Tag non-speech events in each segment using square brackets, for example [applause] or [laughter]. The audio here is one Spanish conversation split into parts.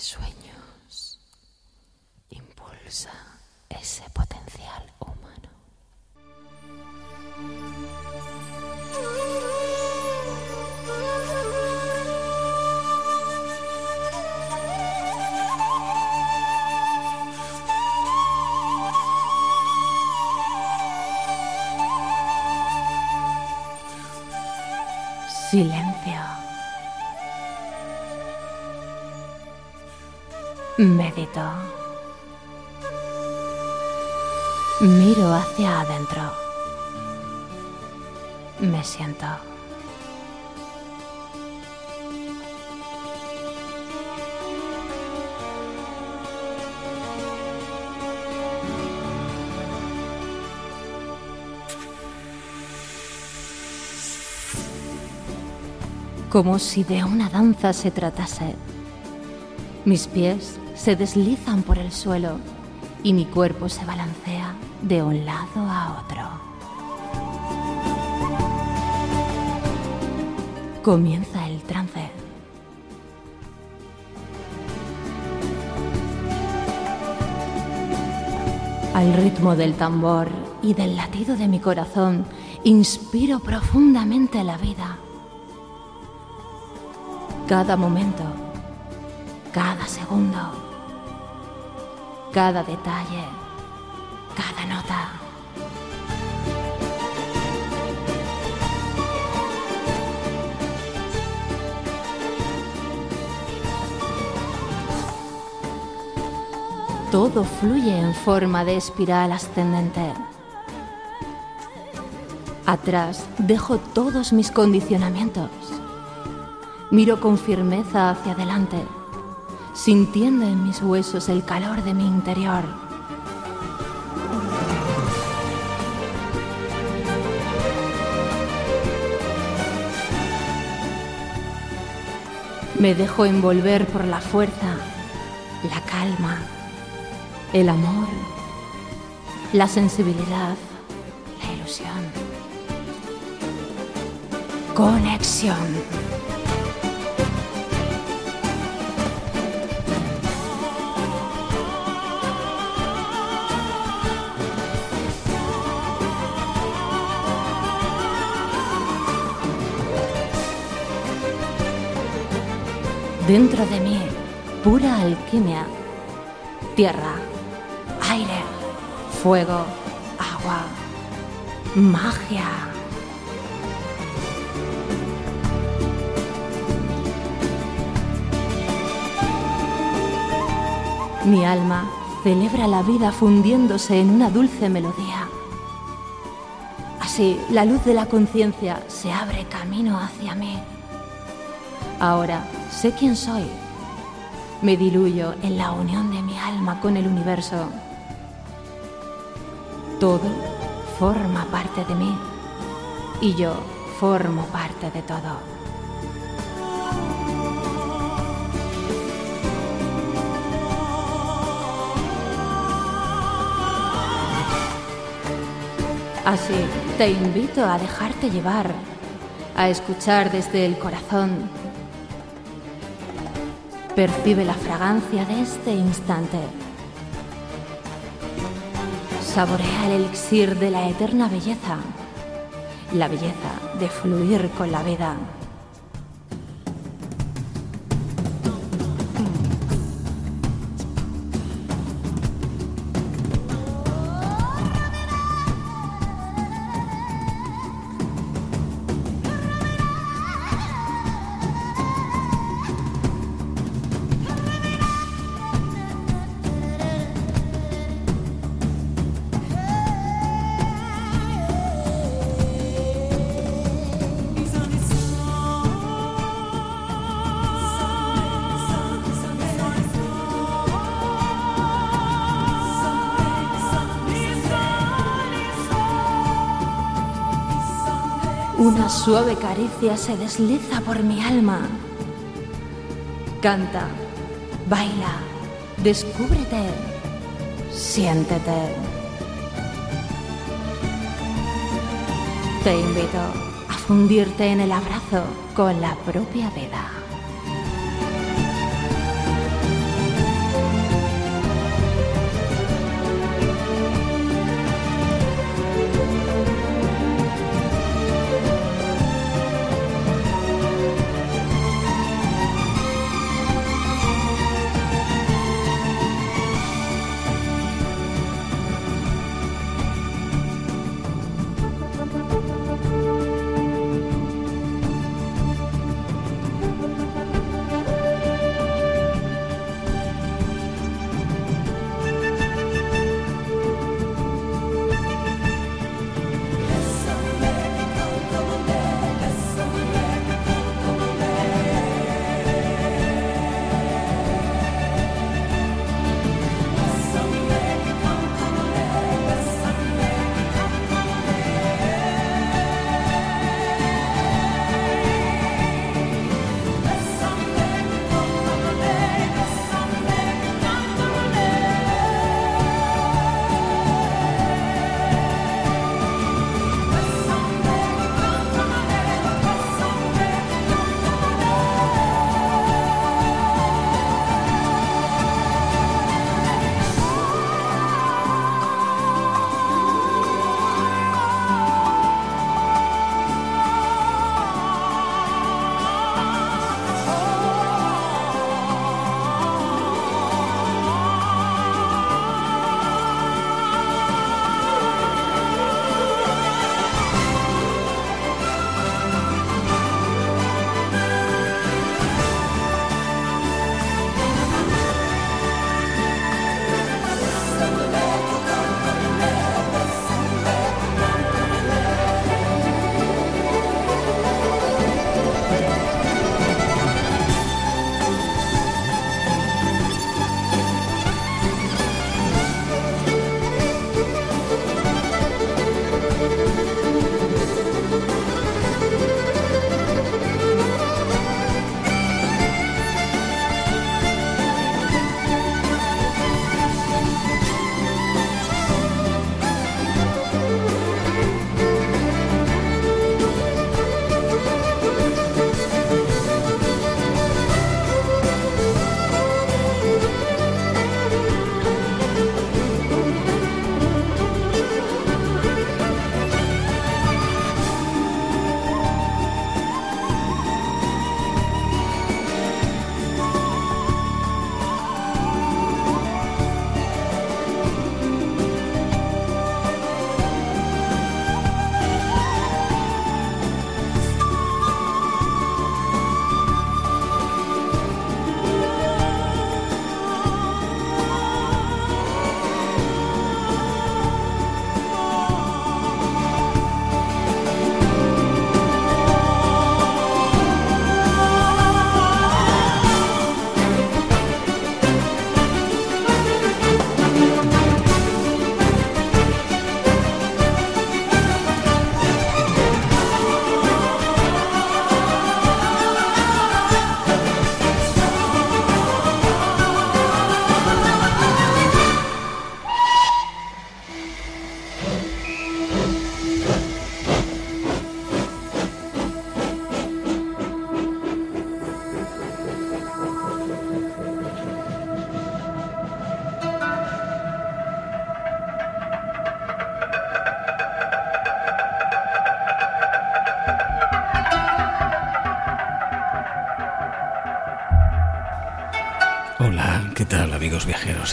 sueños. Impulsa ese potencial humano. Medito. Miro hacia adentro. Me siento. Como si de una danza se tratase. Mis pies se deslizan por el suelo y mi cuerpo se balancea de un lado a otro. Comienza el trance. Al ritmo del tambor y del latido de mi corazón, inspiro profundamente la vida. Cada momento, cada segundo, cada detalle, cada nota. Todo fluye en forma de espiral ascendente. Atrás dejo todos mis condicionamientos. Miro con firmeza hacia adelante, sintiendo en mis huesos el calor de mi interior. Me dejo envolver por la fuerza, la calma, el amor, la sensibilidad, la ilusión. Conexión. Dentro de mí, pura alquimia. Tierra, aire, fuego, agua, magia. Mi alma celebra la vida fundiéndose en una dulce melodía. Así, la luz de la conciencia se abre camino hacia mí. Ahora sé quién soy. Me diluyo en la unión de mi alma con el universo. Todo forma parte de mí y yo formo parte de todo. Así, te invito a dejarte llevar, a escuchar desde el corazón. Percibe la fragancia de este instante. Saborea el elixir de la eterna belleza, la belleza de fluir con la vida. Suave caricia se desliza por mi alma. Canta, baila, descúbrete, siéntete. Te invito a fundirte en el abrazo con la propia vida.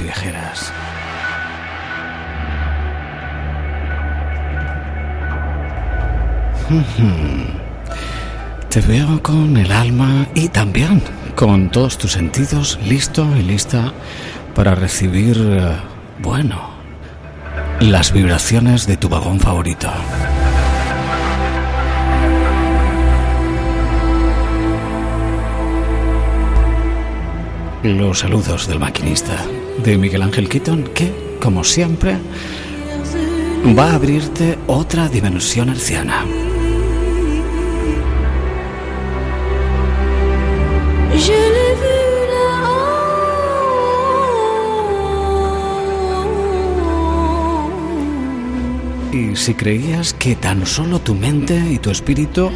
Y. Te veo con el alma y también con todos tus sentidos listo y lista para recibir, eh, bueno, las vibraciones de tu vagón favorito. los saludos del maquinista de Miguel Ángel Keaton que, como siempre, va a abrirte otra dimensión arciana. Y si creías que tan solo tu mente y tu espíritu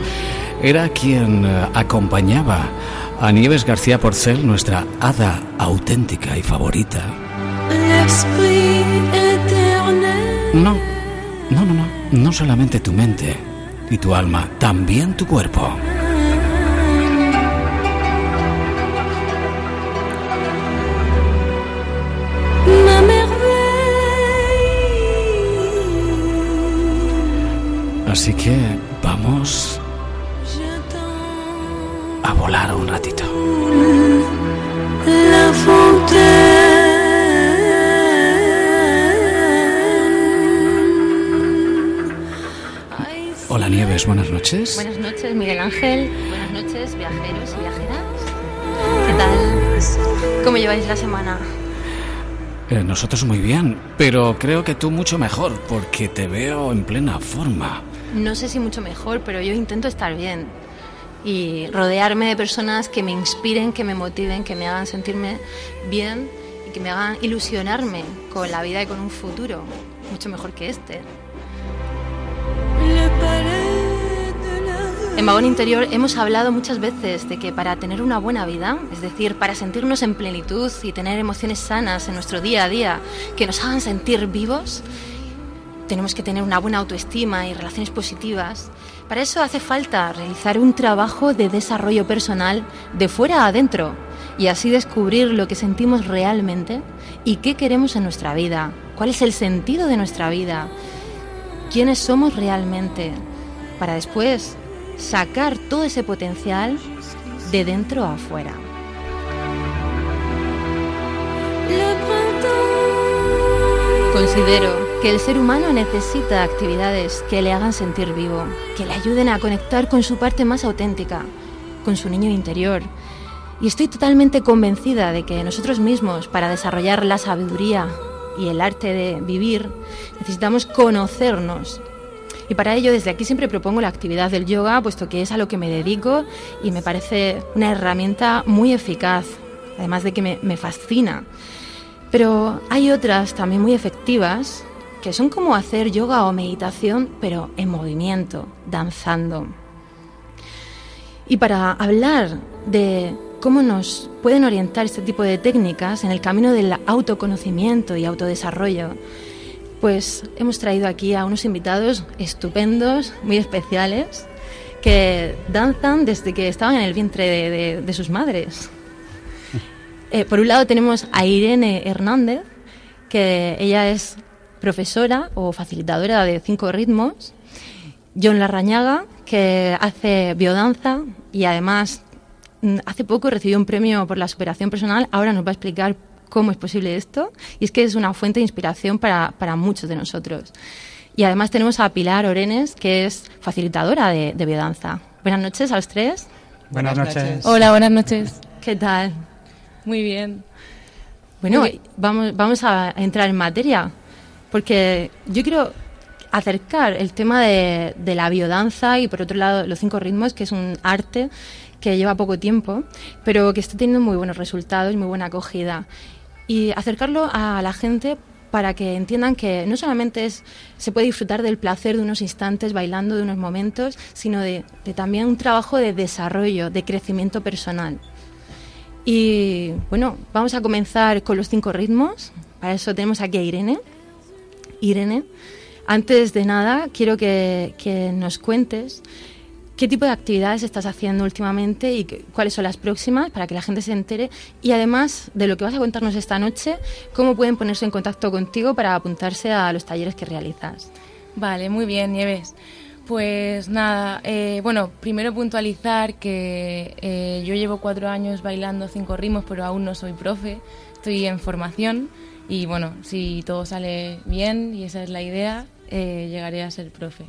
era quien eh, acompañaba a Nieves García Porcel, nuestra hada auténtica y favorita. No, no, no, no, no solamente tu mente y tu alma, también tu cuerpo. Así que vamos a volar un ratito. Noches. Buenas noches, Miguel Ángel. Buenas noches, viajeros y viajeras. ¿Qué tal? ¿Cómo lleváis la semana? Eh, nosotros muy bien, pero creo que tú mucho mejor, porque te veo en plena forma. No sé si mucho mejor, pero yo intento estar bien y rodearme de personas que me inspiren, que me motiven, que me hagan sentirme bien y que me hagan ilusionarme con la vida y con un futuro mucho mejor que este. En Vagón Interior hemos hablado muchas veces de que para tener una buena vida, es decir, para sentirnos en plenitud y tener emociones sanas en nuestro día a día que nos hagan sentir vivos, tenemos que tener una buena autoestima y relaciones positivas. Para eso hace falta realizar un trabajo de desarrollo personal de fuera a adentro y así descubrir lo que sentimos realmente y qué queremos en nuestra vida, cuál es el sentido de nuestra vida, quiénes somos realmente, para después sacar todo ese potencial de dentro a afuera. Considero que el ser humano necesita actividades que le hagan sentir vivo, que le ayuden a conectar con su parte más auténtica, con su niño interior. Y estoy totalmente convencida de que nosotros mismos, para desarrollar la sabiduría y el arte de vivir, necesitamos conocernos y para ello desde aquí siempre propongo la actividad del yoga, puesto que es a lo que me dedico y me parece una herramienta muy eficaz, además de que me, fascina. Pero hay otras también muy efectivas que son como hacer yoga o meditación, pero en movimiento, danzando. Y para hablar de cómo nos pueden orientar este tipo de técnicas en el camino del autoconocimiento y autodesarrollo, pues hemos traído aquí a unos invitados estupendos, muy especiales, que danzan desde que estaban en el vientre de, sus madres. [laughs] Eh, por un lado tenemos a Irene Hernández, que ella es profesora o facilitadora de cinco ritmos. John Larrañaga, que hace biodanza y además mm, hace poco recibió un premio por la superación personal. Ahora nos va a explicar cómo es posible esto. Y es que es una fuente de inspiración para, muchos de nosotros. Y además tenemos a Pilar Orenes, que es facilitadora de, biodanza. Buenas noches a los tres. Buenas noches. Hola, buenas noches. [laughs] ¿Qué tal? Muy bien. Bueno, Vamos, vamos a entrar en materia, porque yo quiero acercar el tema de, de, la biodanza y por otro lado los cinco ritmos, que es un arte que lleva poco tiempo, pero que está teniendo muy buenos resultados, muy buena acogida y acercarlo a la gente para que entiendan que no solamente es, se puede disfrutar del placer de unos instantes bailando, de unos momentos, sino de, también un trabajo de desarrollo, de crecimiento personal. Y bueno, vamos a comenzar con los cinco ritmos. Para eso tenemos aquí a Irene. Irene, antes de nada, quiero que nos cuentes qué tipo de actividades estás haciendo últimamente y cuáles son las próximas para que la gente se entere. Y además de lo que vas a contarnos esta noche, cómo pueden ponerse en contacto contigo para apuntarse a los talleres que realizas. Vale, muy bien, Nieves. Pues nada, eh, bueno, primero puntualizar que eh, yo llevo cuatro años bailando cinco ritmos, pero aún no soy profe, estoy en formación y bueno, si todo sale bien y esa es la idea, eh, llegaré a ser profe.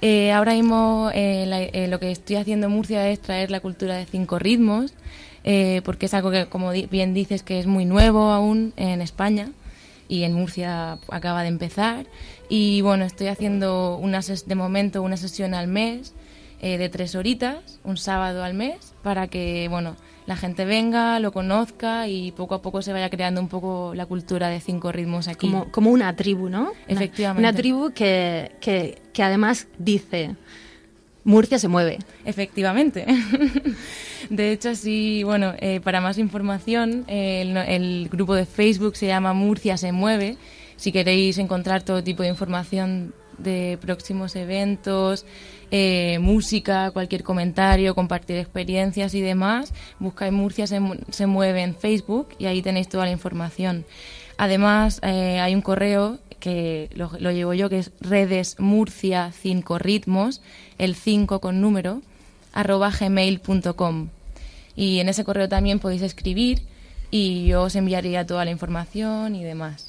Eh, ahora mismo eh, eh, lo que estoy haciendo en Murcia es traer la cultura de cinco ritmos, porque es algo que, como bien dices, que es muy nuevo aún en España y en Murcia acaba de empezar. Y bueno, estoy haciendo una de momento una sesión al mes de tres horitas, un sábado al mes, para que bueno la gente venga, lo conozca y poco a poco se vaya creando un poco la cultura de cinco ritmos aquí. Como, como una tribu, ¿no? Efectivamente. Una, tribu que, que, que además dice, Murcia se mueve. Efectivamente. [laughs] De hecho, sí, bueno, eh, para más información, el, el, grupo de Facebook se llama Murcia se mueve. Si queréis encontrar todo tipo de información de próximos eventos, eh, música, cualquier comentario, compartir experiencias y demás, buscáis Murcia se, se, mueve en Facebook y ahí tenéis toda la información. Además, eh, hay un correo que lo, llevo yo, que es redes murcia 5 ritmos, el 5 con número, arroba gmail.com. Y en ese correo también podéis escribir y yo os enviaría toda la información y demás.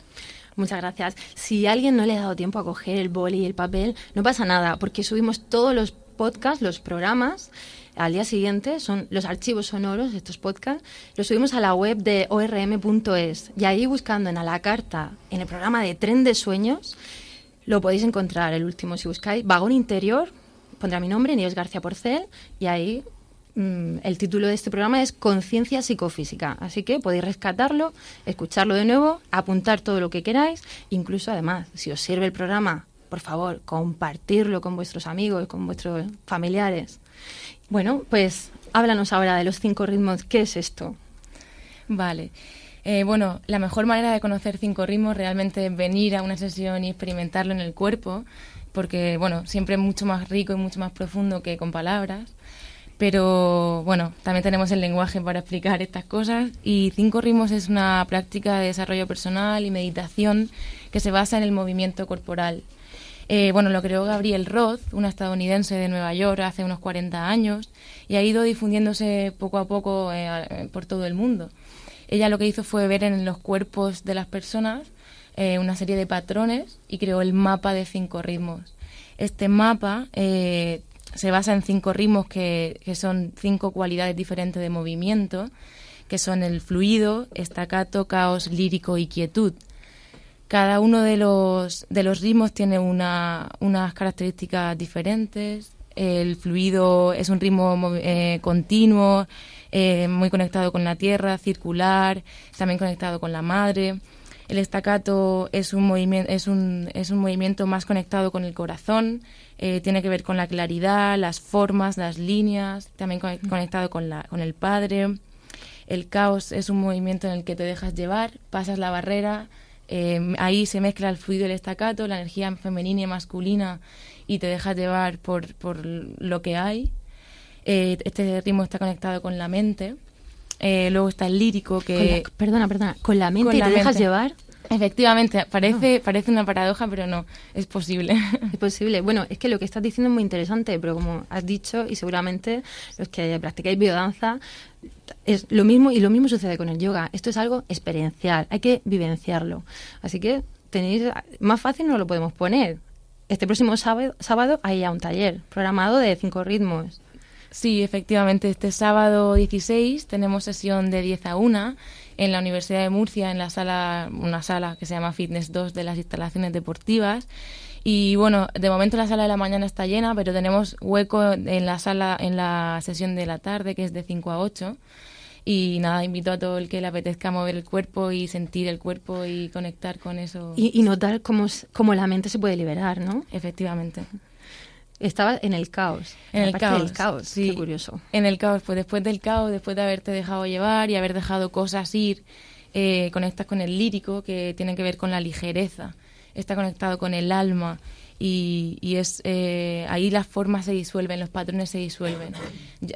Muchas gracias. Si alguien no le ha dado tiempo a coger el boli y el papel, no pasa nada, porque subimos todos los podcasts, los programas, al día siguiente, son los archivos sonoros estos podcasts, los subimos a la web de orm.es y ahí buscando en a la carta, en el programa de Tren de Sueños, lo podéis encontrar, el último, si buscáis, Vagón Interior, pondrá mi nombre, Nieves García Porcel, y ahí el título de este programa es Conciencia Psicofísica, así que podéis rescatarlo, escucharlo de nuevo, apuntar todo lo que queráis, incluso además, si os sirve el programa, por favor, compartirlo con vuestros amigos, con vuestros familiares. Bueno, pues háblanos ahora de los cinco ritmos, ¿qué es esto? Vale. Eh, bueno, la mejor manera de conocer cinco ritmos realmente es venir a una sesión y experimentarlo en el cuerpo, porque, bueno, siempre es mucho más rico y mucho más profundo que con palabras. Pero bueno, también tenemos el lenguaje para explicar estas cosas y Cinco Ritmos es una práctica de desarrollo personal y meditación que se basa en el movimiento corporal. Eh, bueno, lo creó Gabriel Roth, una estadounidense de Nueva York, hace unos 40 años y ha ido difundiéndose poco a poco eh, por todo el mundo. Ella lo que hizo fue ver en los cuerpos de las personas eh, una serie de patrones y creó el mapa de cinco ritmos. Este mapa se basa en cinco ritmos que, que, son cinco cualidades diferentes de movimiento, que son el fluido, estacato, caos, lírico y quietud. Cada uno de los, de los ritmos tiene una, unas características diferentes. El fluido es un ritmo eh, continuo, eh, muy conectado con la tierra, circular, también conectado con la madre. El estacato es un movimiento, es un, es un movimiento más conectado con el corazón, eh, tiene que ver con la claridad, las formas, las líneas, también conectado con, la, con el padre. El caos es un movimiento en el que te dejas llevar, pasas la barrera, eh, ahí se mezcla el fluido y el estacato, la energía femenina y masculina y te dejas llevar por, por lo que hay. Eh, este ritmo está conectado con la mente. Eh, luego está el lírico que... La, perdona, perdona, con la mente con la te mente. dejas llevar. Efectivamente, parece, ah. parece una paradoja, pero no, es posible. Es posible. Bueno, es que lo que estás diciendo es muy interesante, pero como has dicho, y seguramente los que practicáis biodanza, es lo mismo y lo mismo sucede con el yoga. Esto es algo experiencial, hay que vivenciarlo. Así que tenéis, más fácil no lo podemos poner. Este próximo sábado, sábado hay ya un taller programado de cinco ritmos. Sí, efectivamente, este sábado 16 tenemos sesión de 10 a 1 en la Universidad de Murcia, en la sala, una sala que se llama Fitness 2 de las instalaciones deportivas. Y bueno, de momento la sala de la mañana está llena, pero tenemos hueco en la sala, en la sesión de la tarde, que es de 5 a 8. Y nada, invito a todo el que le apetezca mover el cuerpo y sentir el cuerpo y conectar con eso. Y, y notar cómo, cómo la mente se puede liberar, ¿no? Efectivamente. Estaba en el caos. En el caos. el caos. Sí. Qué curioso. En el caos, pues después del caos, después de haberte dejado llevar y haber dejado cosas ir, eh, conectas con el lírico, que tiene que ver con la ligereza. Está conectado con el alma y, y es eh, ahí las formas se disuelven, los patrones se disuelven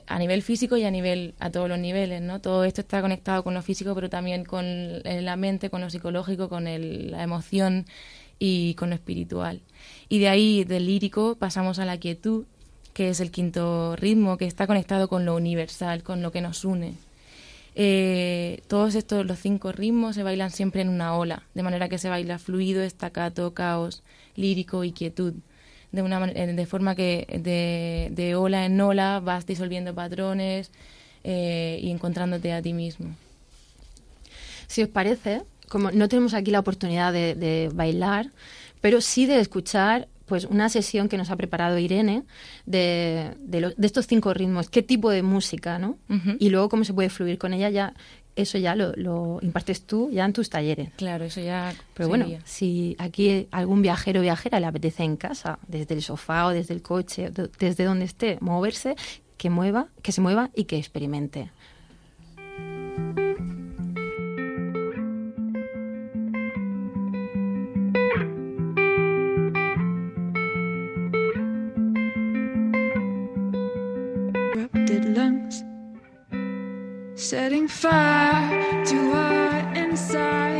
a nivel físico y a nivel a todos los niveles, ¿no? Todo esto está conectado con lo físico, pero también con la mente, con lo psicológico, con el, la emoción y con lo espiritual. Y de ahí, del lírico, pasamos a la quietud, que es el quinto ritmo, que está conectado con lo universal, con lo que nos une. Eh, todos estos, los cinco ritmos, se bailan siempre en una ola, de manera que se baila fluido, estacato, caos, lírico y quietud. De, una, de forma que de, ola en ola vas disolviendo patrones eh, y encontrándote a ti mismo. Si os parece, como no tenemos aquí la oportunidad de bailar, pero sí de escuchar pues una sesión que nos ha preparado Irene de, de, estos cinco ritmos, qué tipo de música, ¿no? Y luego cómo se puede fluir con ella ya eso ya lo, impartes tú ya en tus talleres. Claro, eso ya. Pero bueno, si aquí algún viajero o viajera le apetece en casa, desde el sofá o desde el coche, desde donde esté, moverse, que mueva, que se mueva y que experimente. Setting fire to our insides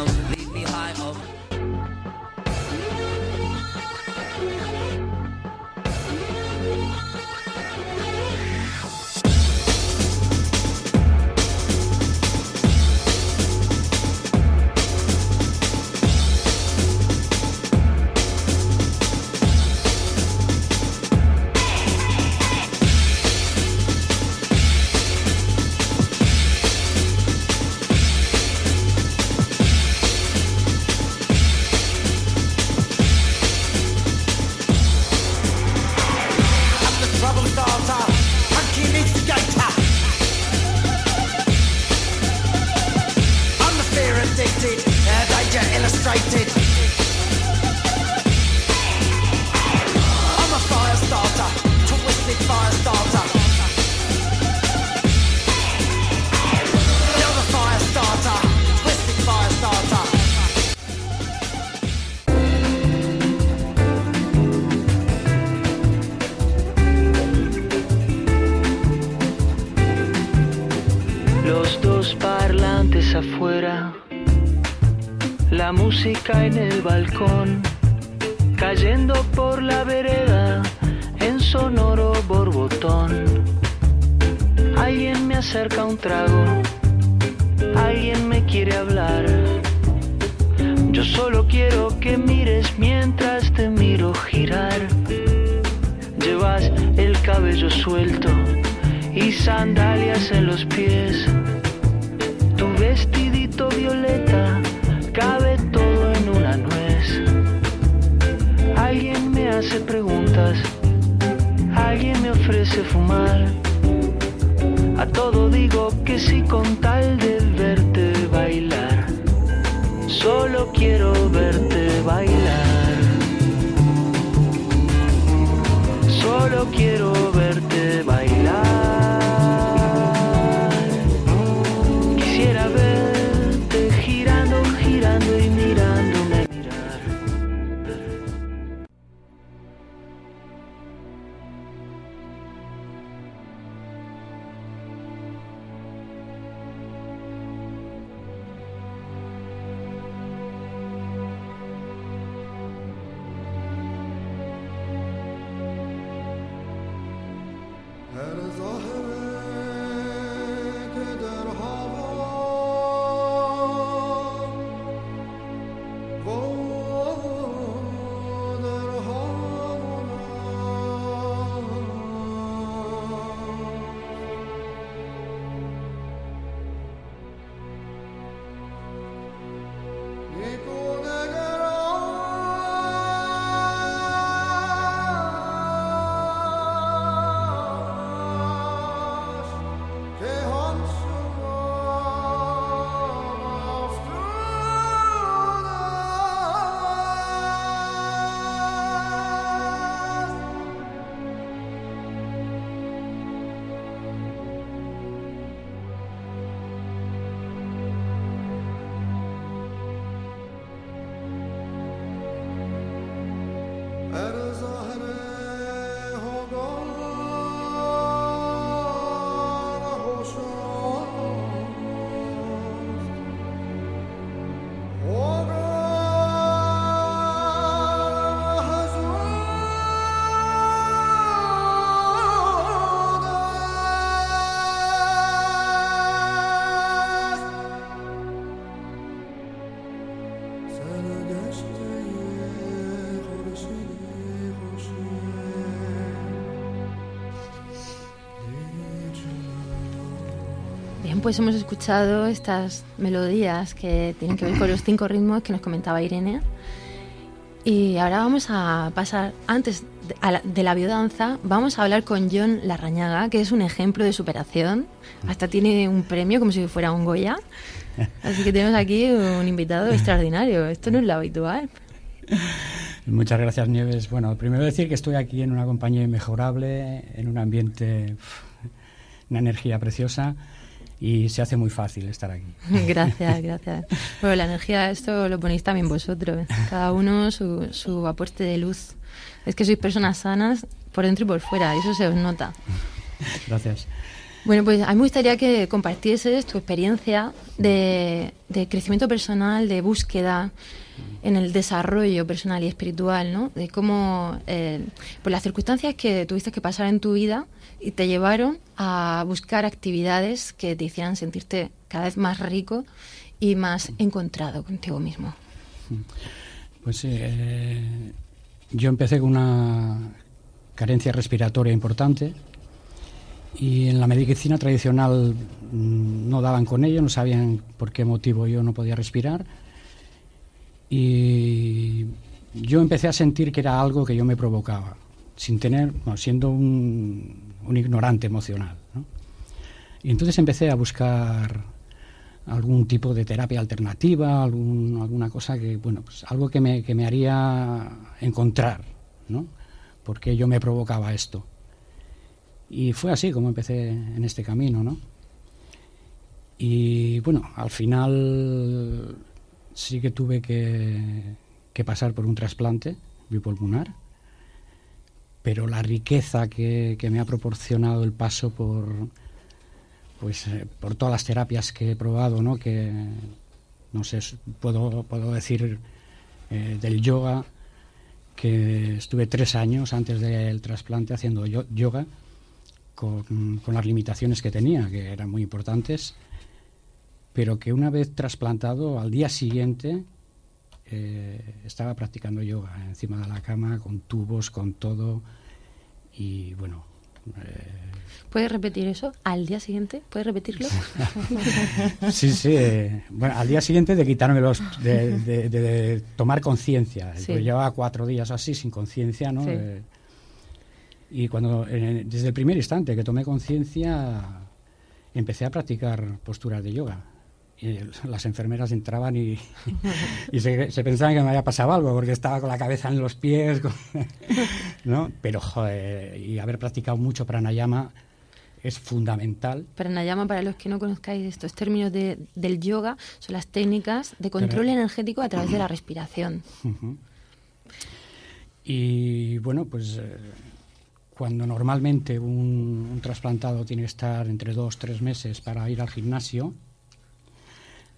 música pues hemos escuchado estas melodías que tienen que ver con los cinco ritmos que nos comentaba Irene. Y ahora vamos a pasar, antes de la, biodanza, vamos a hablar con John Larrañaga, que es un ejemplo de superación. Hasta tiene un premio como si fuera un Goya. Así que tenemos aquí un invitado extraordinario. Esto no es lo habitual. Muchas gracias, Nieves. Bueno, primero decir que estoy aquí en una compañía inmejorable, en un ambiente, una energía preciosa y se hace muy fácil estar aquí. [laughs] Gracias, gracias. Bueno, la energía, esto lo ponéis también vosotros, cada uno su, su aporte de luz. Es que sois personas sanas por dentro y por fuera, eso se os nota. Gracias. Bueno, pues a mí me gustaría que compartieses tu experiencia de, de crecimiento personal, de búsqueda en el desarrollo personal y espiritual, ¿no? De cómo, eh, por las circunstancias que tuviste que pasar en tu vida, y te llevaron a buscar actividades que te hicieran sentirte cada vez más rico y más encontrado contigo mismo. Pues eh, yo empecé con una carencia respiratoria importante y en la medicina tradicional mm, no daban con ello, no sabían por qué motivo yo no podía respirar y yo empecé a sentir que era algo que yo me provocaba, sin tener, siendo un, un ignorante emocional. Y entonces empecé a buscar algún tipo de terapia alternativa, alguna cosa que, bueno, pues algo que me, que me haría encontrar, ¿no? Porque yo me provocaba esto. Y fue así como empecé en este camino, ¿no? Y bueno, al final sí que tuve que, que pasar por un trasplante bipulmonar pero la riqueza que, me ha proporcionado el paso por pues eh, por todas las terapias que he probado no que no sé puedo puedo decir eh, del yoga que estuve tres años antes del trasplante haciendo yoga con, las limitaciones que tenía que eran muy importantes pero que una vez trasplantado al día siguiente eh, estaba practicando yoga encima de la cama, con tubos, con todo. Y bueno. Eh, ¿Puedes repetir eso al día siguiente? ¿Puedes repetirlo? [laughs] sí, sí. Eh, bueno, al día siguiente de quitarme los. de, tomar conciencia. llevaba cuatro días así, sin conciencia, ¿no? y cuando, desde el primer instante que tomé conciencia, empecé a practicar posturas de yoga y las enfermeras entraban y, y se, pensaban que me había pasado algo porque estaba con la cabeza en los pies, [laughs] ¿no? Pero, joder, y haber practicado mucho pranayama es fundamental. Pranayama, para los que no conozcáis estos términos de, del yoga, son las técnicas de control energético a través de la respiración. Y bueno, pues eh, cuando normalmente un, un trasplantado tiene que estar entre dos, tres meses para ir al gimnasio,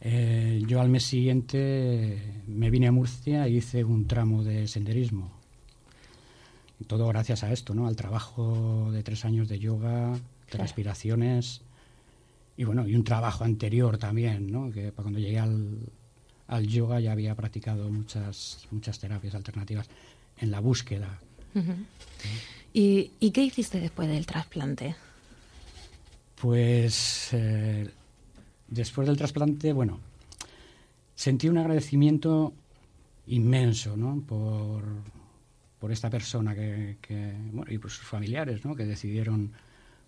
eh, yo al mes siguiente me vine a Murcia y hice un tramo de senderismo. todo gracias a esto, ¿no? Al trabajo de tres años de yoga, de respiraciones y bueno, y un trabajo anterior también, ¿no? Que cuando llegué al, al yoga ya había practicado muchas, muchas terapias alternativas en la búsqueda. ¿Y, ¿Y, qué hiciste después del trasplante? Pues eh, después del trasplante, bueno, sentí un agradecimiento inmenso, ¿no? Por, por esta persona que, bueno, y por sus familiares, ¿no? Que decidieron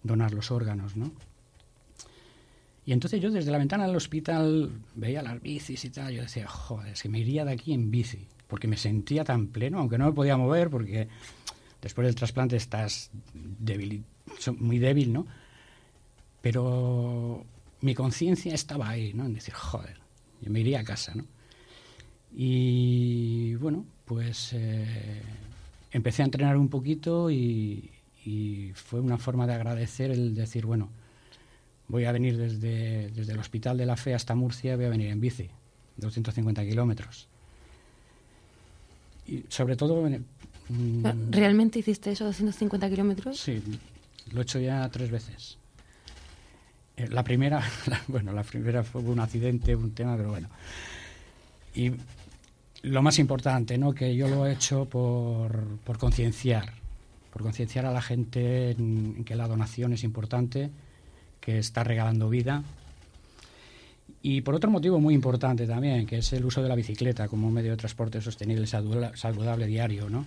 donar los órganos, ¿no? Y entonces yo desde la ventana del hospital veía las bicis y tal, yo decía, joder, es que me iría de aquí en bici, porque me sentía tan pleno, aunque no me podía mover, porque después del trasplante estás débil, muy débil, ¿no? Pero mi conciencia estaba ahí, ¿no? En decir, joder, yo me iría a casa, ¿no? Y bueno, pues eh, empecé a entrenar un poquito y, y fue una forma de agradecer el decir, bueno, voy a venir desde, desde el Hospital de la Fe hasta Murcia, voy a venir en bici, 250 kilómetros. Y sobre todo... ¿Realmente hiciste eso, 250 kilómetros? Sí, lo he hecho ya tres veces. Eh, la primera, [laughs] bueno, la primera fue un accidente, un tema, pero bueno. Y lo más importante, ¿no? Que yo lo he hecho por, por concienciar, por concienciar a la gente en, que la donación es importante, que está regalando vida. Y por otro motivo muy importante también, que es el uso de la bicicleta como medio de transporte sostenible, saludable diario, ¿no?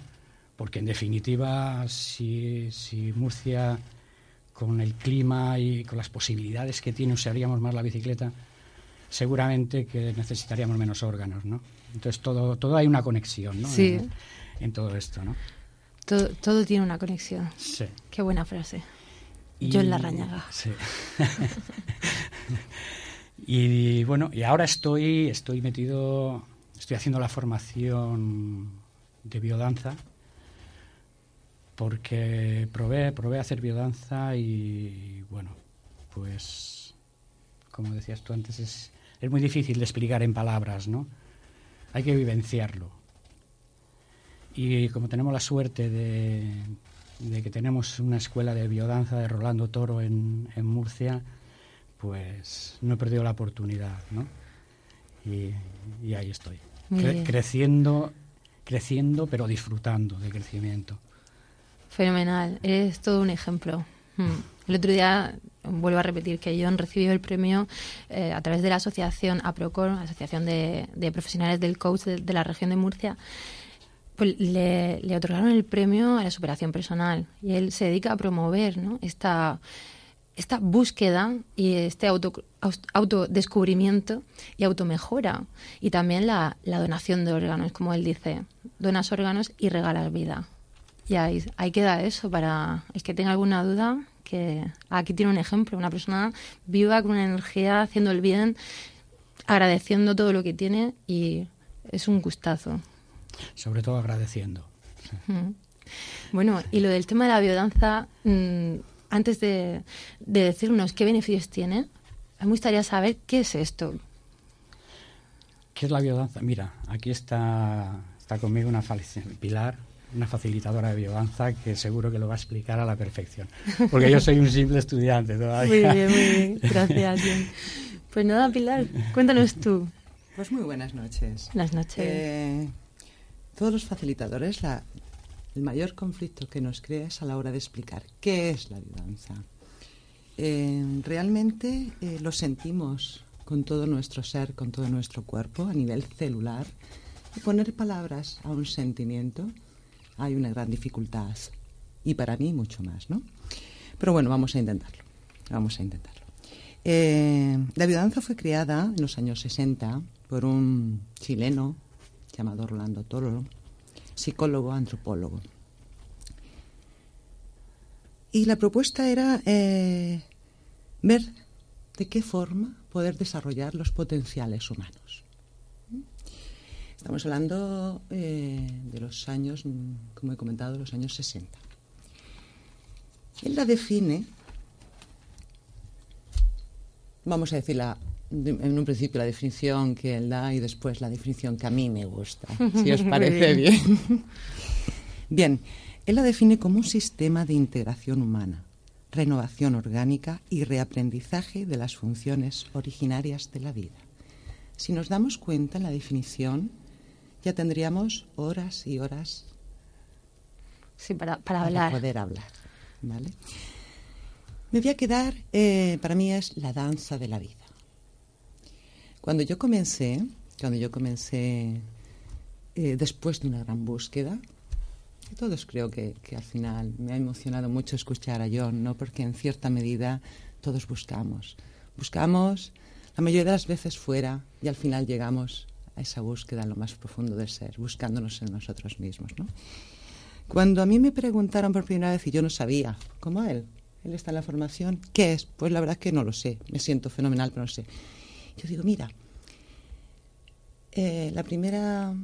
Porque en definitiva, si, si Murcia con el clima y con las posibilidades que tiene usaríamos más la bicicleta, seguramente que necesitaríamos menos órganos, ¿no? Entonces todo, todo hay una conexión, ¿no? Sí. En, todo esto, ¿no? Todo, todo, tiene una conexión. Sí. Qué buena frase. Yo en la rañaga. Sí. [laughs] y bueno, y ahora estoy, estoy metido, estoy haciendo la formación de biodanza porque probé, probé hacer biodanza y bueno, pues como decías tú antes, es, es muy difícil de explicar en palabras, ¿no? Hay que vivenciarlo. Y como tenemos la suerte de, que tenemos una escuela de biodanza de Rolando Toro en, en Murcia, pues no he perdido la oportunidad, ¿no? Y, y ahí estoy, creciendo, creciendo, pero disfrutando del crecimiento. Fenomenal, es todo un ejemplo. Hmm. El otro día, vuelvo a repetir que John recibió el premio eh, a través de la asociación APROCOR, Asociación de, Profesionales del Coach de, la región de Murcia. Pues le, otorgaron el premio a la superación personal y él se dedica a promover esta, esta búsqueda y este auto, autodescubrimiento y automejora. Y también la donación de órganos, como él dice. Donas órganos y regalas vida. Y ahí, queda eso para el que tenga alguna duda, que aquí tiene un ejemplo, una persona viva con una energía, haciendo el bien, agradeciendo todo lo que tiene y es un gustazo. Sobre todo agradeciendo. Bueno, y lo del tema de la biodanza, mm, antes de, de, decirnos qué beneficios tiene, me gustaría saber qué es esto. ¿Qué es la biodanza? Mira, aquí está, está conmigo una Pilar, una facilitadora de biodanza que seguro que lo va a explicar a la perfección. Porque yo soy un simple estudiante todavía. Muy bien, muy bien. Gracias. Pues nada, Pilar, cuéntanos tú. Pues muy buenas noches. Buenas noches. Eh, todos los facilitadores, la, el mayor conflicto que nos crea es a la hora de explicar qué es la biodanza. Eh, realmente eh, lo sentimos con todo nuestro ser, con todo nuestro cuerpo, a nivel celular. Y poner palabras a un sentimiento hay una gran dificultad y para mí mucho más, ¿no? Pero bueno, vamos a intentarlo, vamos a intentarlo. Eh, la biodanza fue creada en los años 60 por un chileno llamado Rolando Toro, psicólogo, antropólogo. Y la propuesta era eh, ver de qué forma poder desarrollar los potenciales humanos. Estamos hablando eh, de los años, como he comentado, los años 60. Él la define, vamos a decir en un principio la definición que él da y después la definición que a mí me gusta, si os [laughs] parece bien. bien, él la define como un sistema de integración humana, renovación orgánica y reaprendizaje de las funciones originarias de la vida. Si nos damos cuenta en la definición, ya tendríamos horas y horas sí, para, para, hablar. poder hablar. ¿vale? Me voy a quedar, eh, para mí es la danza de la vida. Cuando yo comencé, cuando yo comencé eh, después de una gran búsqueda, todos creo que, que, al final me ha emocionado mucho escuchar a John, ¿no? porque en cierta medida todos buscamos. Buscamos la mayoría de las veces fuera y al final llegamos esa búsqueda en lo más profundo del ser, buscándonos en nosotros mismos. ¿no? Cuando a mí me preguntaron por primera vez y yo no sabía, como él, él está en la formación, ¿qué es? Pues la verdad es que no lo sé, me siento fenomenal, pero no sé. Yo digo, mira, eh, la primera,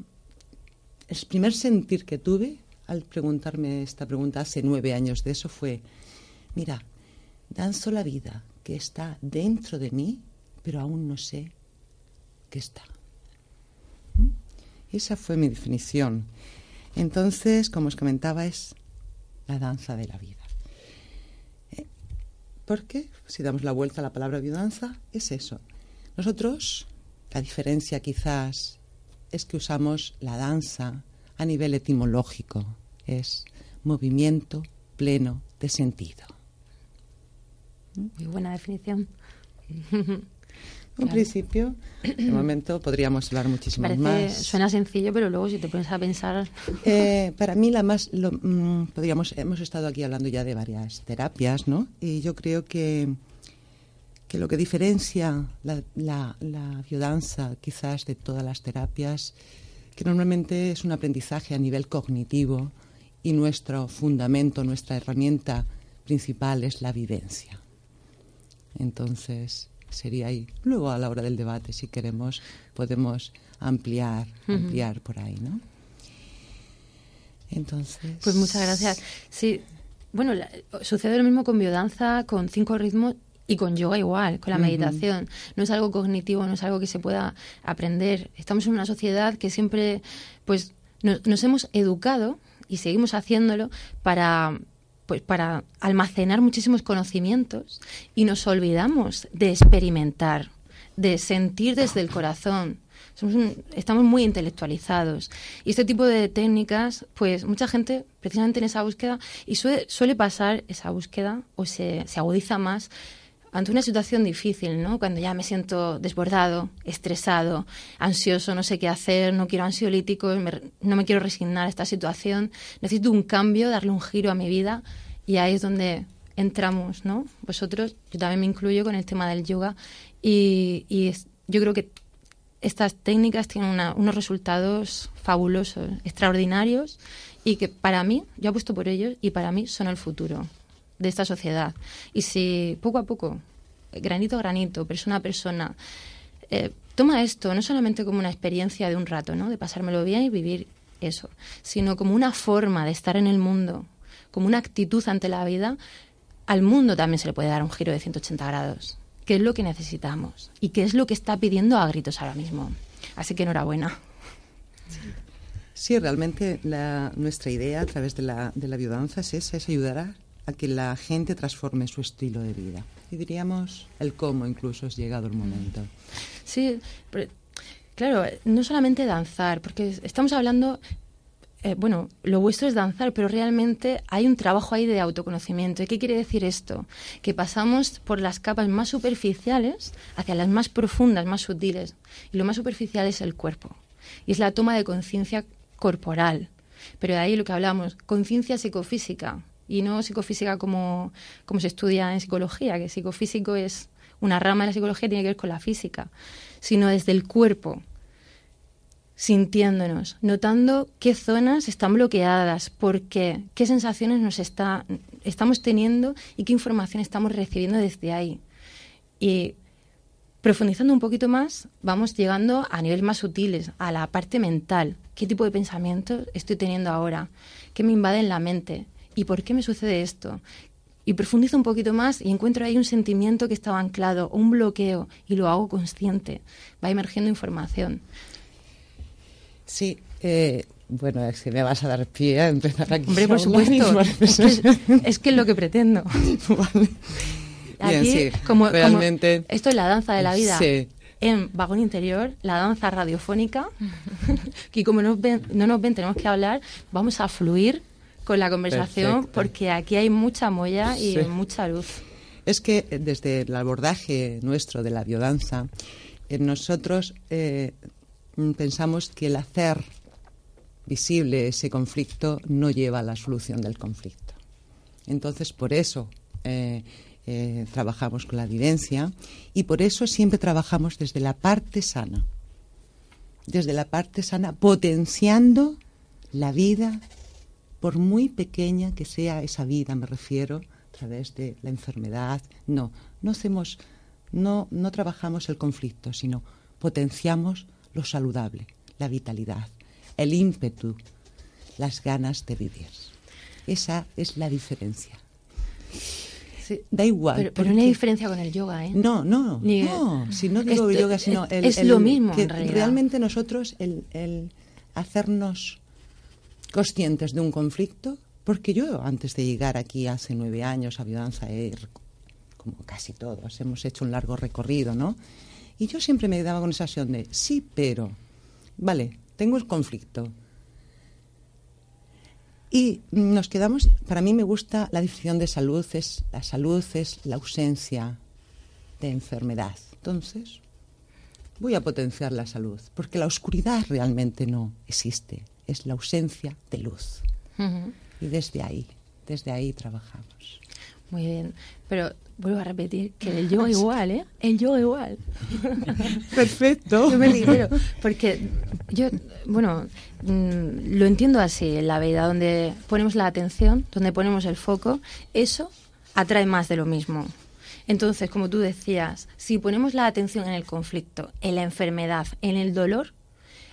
el primer sentir que tuve al preguntarme esta pregunta hace nueve años de eso fue, mira, danzo la vida que está dentro de mí, pero aún no sé que está. Esa fue mi definición. Entonces, como os comentaba, es la danza de la vida. ¿Eh? ¿Por qué? Si damos la vuelta a la palabra biodanza, es eso. Nosotros, la diferencia quizás es que usamos la danza a nivel etimológico. Es movimiento pleno de sentido. Muy buena definición. [laughs] Un principio, de momento podríamos hablar muchísimo más. Suena sencillo, pero luego si te pones a pensar. Eh, para mí, la más. Lo, mm, podríamos, hemos estado aquí hablando ya de varias terapias, ¿no? Y yo creo que, que lo que diferencia la, la, la biodanza, quizás, de todas las terapias, que normalmente es un aprendizaje a nivel cognitivo y nuestro fundamento, nuestra herramienta principal es la vivencia. Entonces, sería ahí. Luego, a la hora del debate, si queremos, podemos ampliar, ampliar por ahí, ¿no? Entonces. Pues muchas gracias. Sí, bueno, sucede lo mismo con biodanza, con cinco ritmos y con yoga igual, con la meditación. No es algo cognitivo, no es algo que se pueda aprender. Estamos en una sociedad que siempre, pues, nos hemos educado y seguimos haciéndolo para pues para almacenar muchísimos conocimientos y nos olvidamos de experimentar, de sentir desde el corazón. estamos muy intelectualizados. Y este tipo de técnicas, pues mucha gente, precisamente en esa búsqueda, y suele, suele pasar esa búsqueda o se, se agudiza más ante una situación difícil, ¿no? Cuando ya me siento desbordado, estresado, ansioso, no sé qué hacer, no quiero ansiolíticos, no me quiero resignar a esta situación, necesito un cambio, darle un giro a mi vida y ahí es donde entramos, ¿no? Vosotros, yo también me incluyo con el tema del yoga y, yo creo que estas técnicas tienen unos resultados fabulosos, extraordinarios y que para mí, yo apuesto por ellos y para mí son el futuro de esta sociedad. Y si poco a poco, granito a granito, persona a persona, eh, toma esto no solamente como una experiencia de un rato, ¿no? de pasármelo bien y vivir eso, sino como una forma de estar en el mundo, como una actitud ante la vida, al mundo también se le puede dar un giro de 180 grados, que es lo que necesitamos y que es lo que está pidiendo a gritos ahora mismo. Así que enhorabuena. Sí, realmente nuestra idea a través de la, de la biodanza es esa, es ayudar a que la gente transforme su estilo de vida. Y diríamos el cómo incluso es llegado el momento. Sí, claro, no solamente danzar, porque estamos hablando, eh, bueno, lo vuestro es danzar, pero realmente hay un trabajo ahí de autoconocimiento. ¿Y qué quiere decir esto? Que pasamos por las capas más superficiales hacia las más profundas, más sutiles. Y lo más superficial es el cuerpo. Y es la toma de conciencia corporal. Pero de ahí lo que hablamos, conciencia psicofísica y no psicofísica como, como se estudia en psicología, que psicofísico es una rama de la psicología que tiene que ver con la física, sino desde el cuerpo, sintiéndonos, notando qué zonas están bloqueadas, por qué, qué sensaciones nos está, estamos teniendo y qué información estamos recibiendo desde ahí. Y profundizando un poquito más, vamos llegando a niveles más sutiles, a la parte mental. ¿Qué tipo de pensamientos estoy teniendo ahora? ¿Qué me invade en la mente? ¿Y por qué me sucede esto? Y profundizo un poquito más y encuentro ahí un sentimiento que estaba anclado, un bloqueo, y lo hago consciente. Va emergiendo información. Sí, eh, bueno, es que me vas a dar pie a empezar aquí. Hombre, por [laughs] supuesto. Es que, es lo que pretendo. [laughs] Aquí, como, realmente. esto es la danza de la vida. Sí. En Vagón Interior, la danza radiofónica. [laughs] y como no nos ven, tenemos que hablar, vamos a fluir con la conversación porque aquí hay mucha molla y mucha luz. Es que eh, desde el abordaje nuestro de la biodanza, eh, nosotros eh, mm, pensamos que el hacer visible ese conflicto no lleva a la solución del conflicto. Entonces, por eso trabajamos con la vivencia y por eso siempre trabajamos desde la parte sana, desde la parte sana, potenciando la vida por muy pequeña que sea esa vida, me refiero, a través de la enfermedad, no, no hacemos, no, no trabajamos el conflicto, sino potenciamos lo saludable, la vitalidad, el ímpetu, las ganas de vivir. Esa es la diferencia. Sí. Da igual. Pero, pero porque- no hay diferencia con el yoga, ¿eh? No, no, Ni- no. Si no digo Esto- yoga, sino el, es el- lo mismo, que en realidad. realmente nosotros el hacernos conscientes de un conflicto, porque yo antes de llegar aquí hace nueve años a rec- como casi todos, hemos hecho un largo recorrido, ¿no? Y yo siempre me daba con esa sensación de sí, pero, vale, tengo el conflicto. Y nos quedamos, para mí me gusta la definición de salud, es, la salud es la ausencia de enfermedad. Entonces, voy a potenciar la salud, porque la oscuridad realmente no existe, es la ausencia de luz. Y desde ahí, desde ahí trabajamos. Muy bien. Pero vuelvo a repetir que el yoga [laughs] igual, ¿eh? El yoga igual. [laughs] Perfecto. Yo me libero, porque yo, bueno, mm, lo entiendo así en la vida, donde ponemos la atención, donde ponemos el foco, eso atrae más de lo mismo. Entonces, como tú decías, si ponemos la atención en el conflicto, en la enfermedad, en el dolor,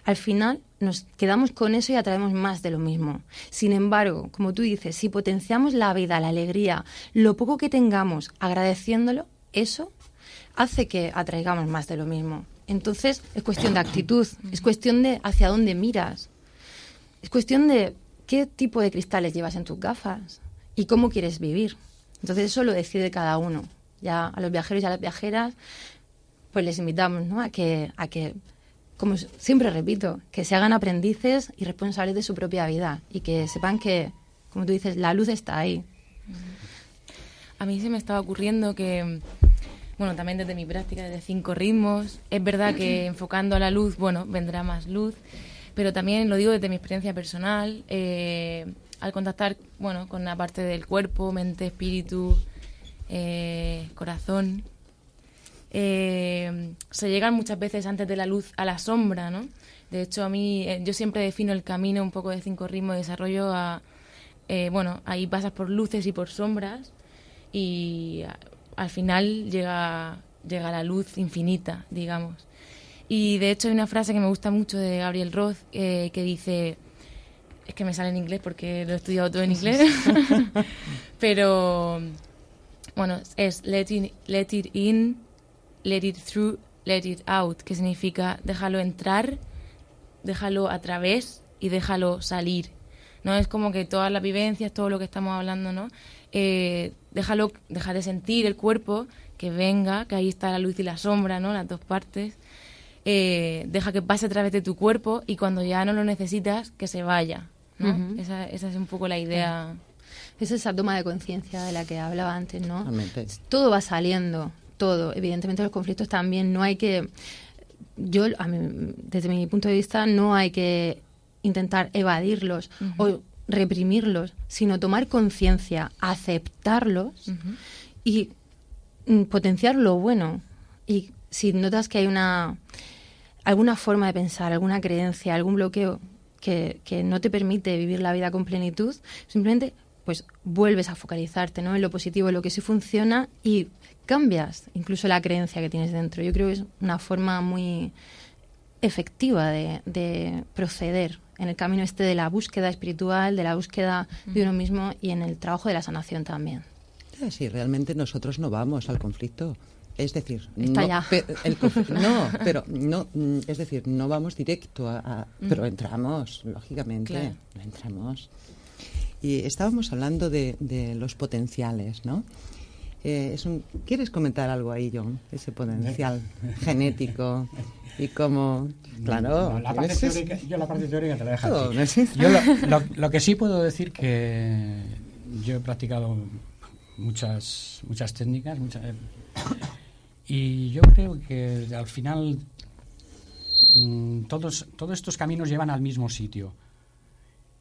al final nos quedamos con eso y atraemos más de lo mismo. Sin embargo, como tú dices, si potenciamos la vida, la alegría, lo poco que tengamos, agradeciéndolo, eso hace que atraigamos más de lo mismo. Entonces, es cuestión de actitud, es cuestión de hacia dónde miras, es cuestión de qué tipo de cristales llevas en tus gafas y cómo quieres vivir. Entonces, eso lo decide cada uno. Ya a los viajeros y a las viajeras, pues les invitamos a que, a que como siempre repito, que se hagan aprendices y responsables de su propia vida y que sepan que, como tú dices, la luz está ahí. A mí se me estaba ocurriendo que, bueno, también desde mi práctica, desde cinco ritmos, es verdad que [clears throat] enfocando a la luz, bueno, vendrá más luz, pero también lo digo desde mi experiencia personal, eh, al contactar, bueno, con la parte del cuerpo, mente, espíritu, eh, corazón, eh, se llegan muchas veces antes de la luz a la sombra, ¿no? De hecho, a mí, eh, yo siempre defino el camino un poco de cinco ritmos de desarrollo a, eh, bueno, ahí pasas por luces y por sombras y a- al final llega, llega la luz infinita, digamos. Y de hecho hay una frase que me gusta mucho de Gabriel Roth que dice, es que me sale en inglés porque lo he estudiado todo en inglés, [laughs] pero bueno, es let, in- let it in, let it through, let it out, que significa déjalo entrar, déjalo a través y déjalo salir. ¿no? Es como que todas las vivencias, todo lo que estamos hablando, ¿no? Eh, déjalo, deja de sentir el cuerpo, que venga, que ahí está la luz y la sombra, ¿no? Las dos partes. Eh, deja que pase a través de tu cuerpo y cuando ya no lo necesitas, que se vaya, ¿no? Ujú. esa, esa es un poco la idea. Es esa toma de conciencia de la que hablaba antes, ¿no? Totalmente. Todo va saliendo, todo. Evidentemente los conflictos también no hay que... Yo, a mí, desde mi punto de vista, no hay que intentar evadirlos o reprimirlos, sino tomar conciencia, aceptarlos y mm, potenciar lo bueno. Y si notas que hay una alguna forma de pensar, alguna creencia, algún bloqueo que, que no te permite vivir la vida con plenitud, simplemente pues vuelves a focalizarte ¿no? en lo positivo, en lo que sí funciona y cambias incluso la creencia que tienes dentro. Yo creo que es una forma muy efectiva de, de proceder en el camino este de la búsqueda espiritual, de la búsqueda de uno mismo y en el trabajo de la sanación también. Ah, Sí, realmente nosotros no vamos al conflicto. Es decir, Está no, ya. pe- el conf- [laughs] no, pero no, mm, es decir, no vamos directo a, a- Mm. pero entramos, lógicamente, Claro. entramos. Y estábamos hablando de, de los potenciales, ¿no? Eh, es un, ¿Quieres comentar algo ahí, John? Ese potencial [laughs] genético y cómo, claro, No, la parte teórica- yo la parte teórica te la dejo Todo. Yo lo, lo- lo que sí puedo decir que yo he practicado muchas muchas técnicas muchas, eh, y yo creo que al final mm, todos todos estos caminos llevan al mismo sitio.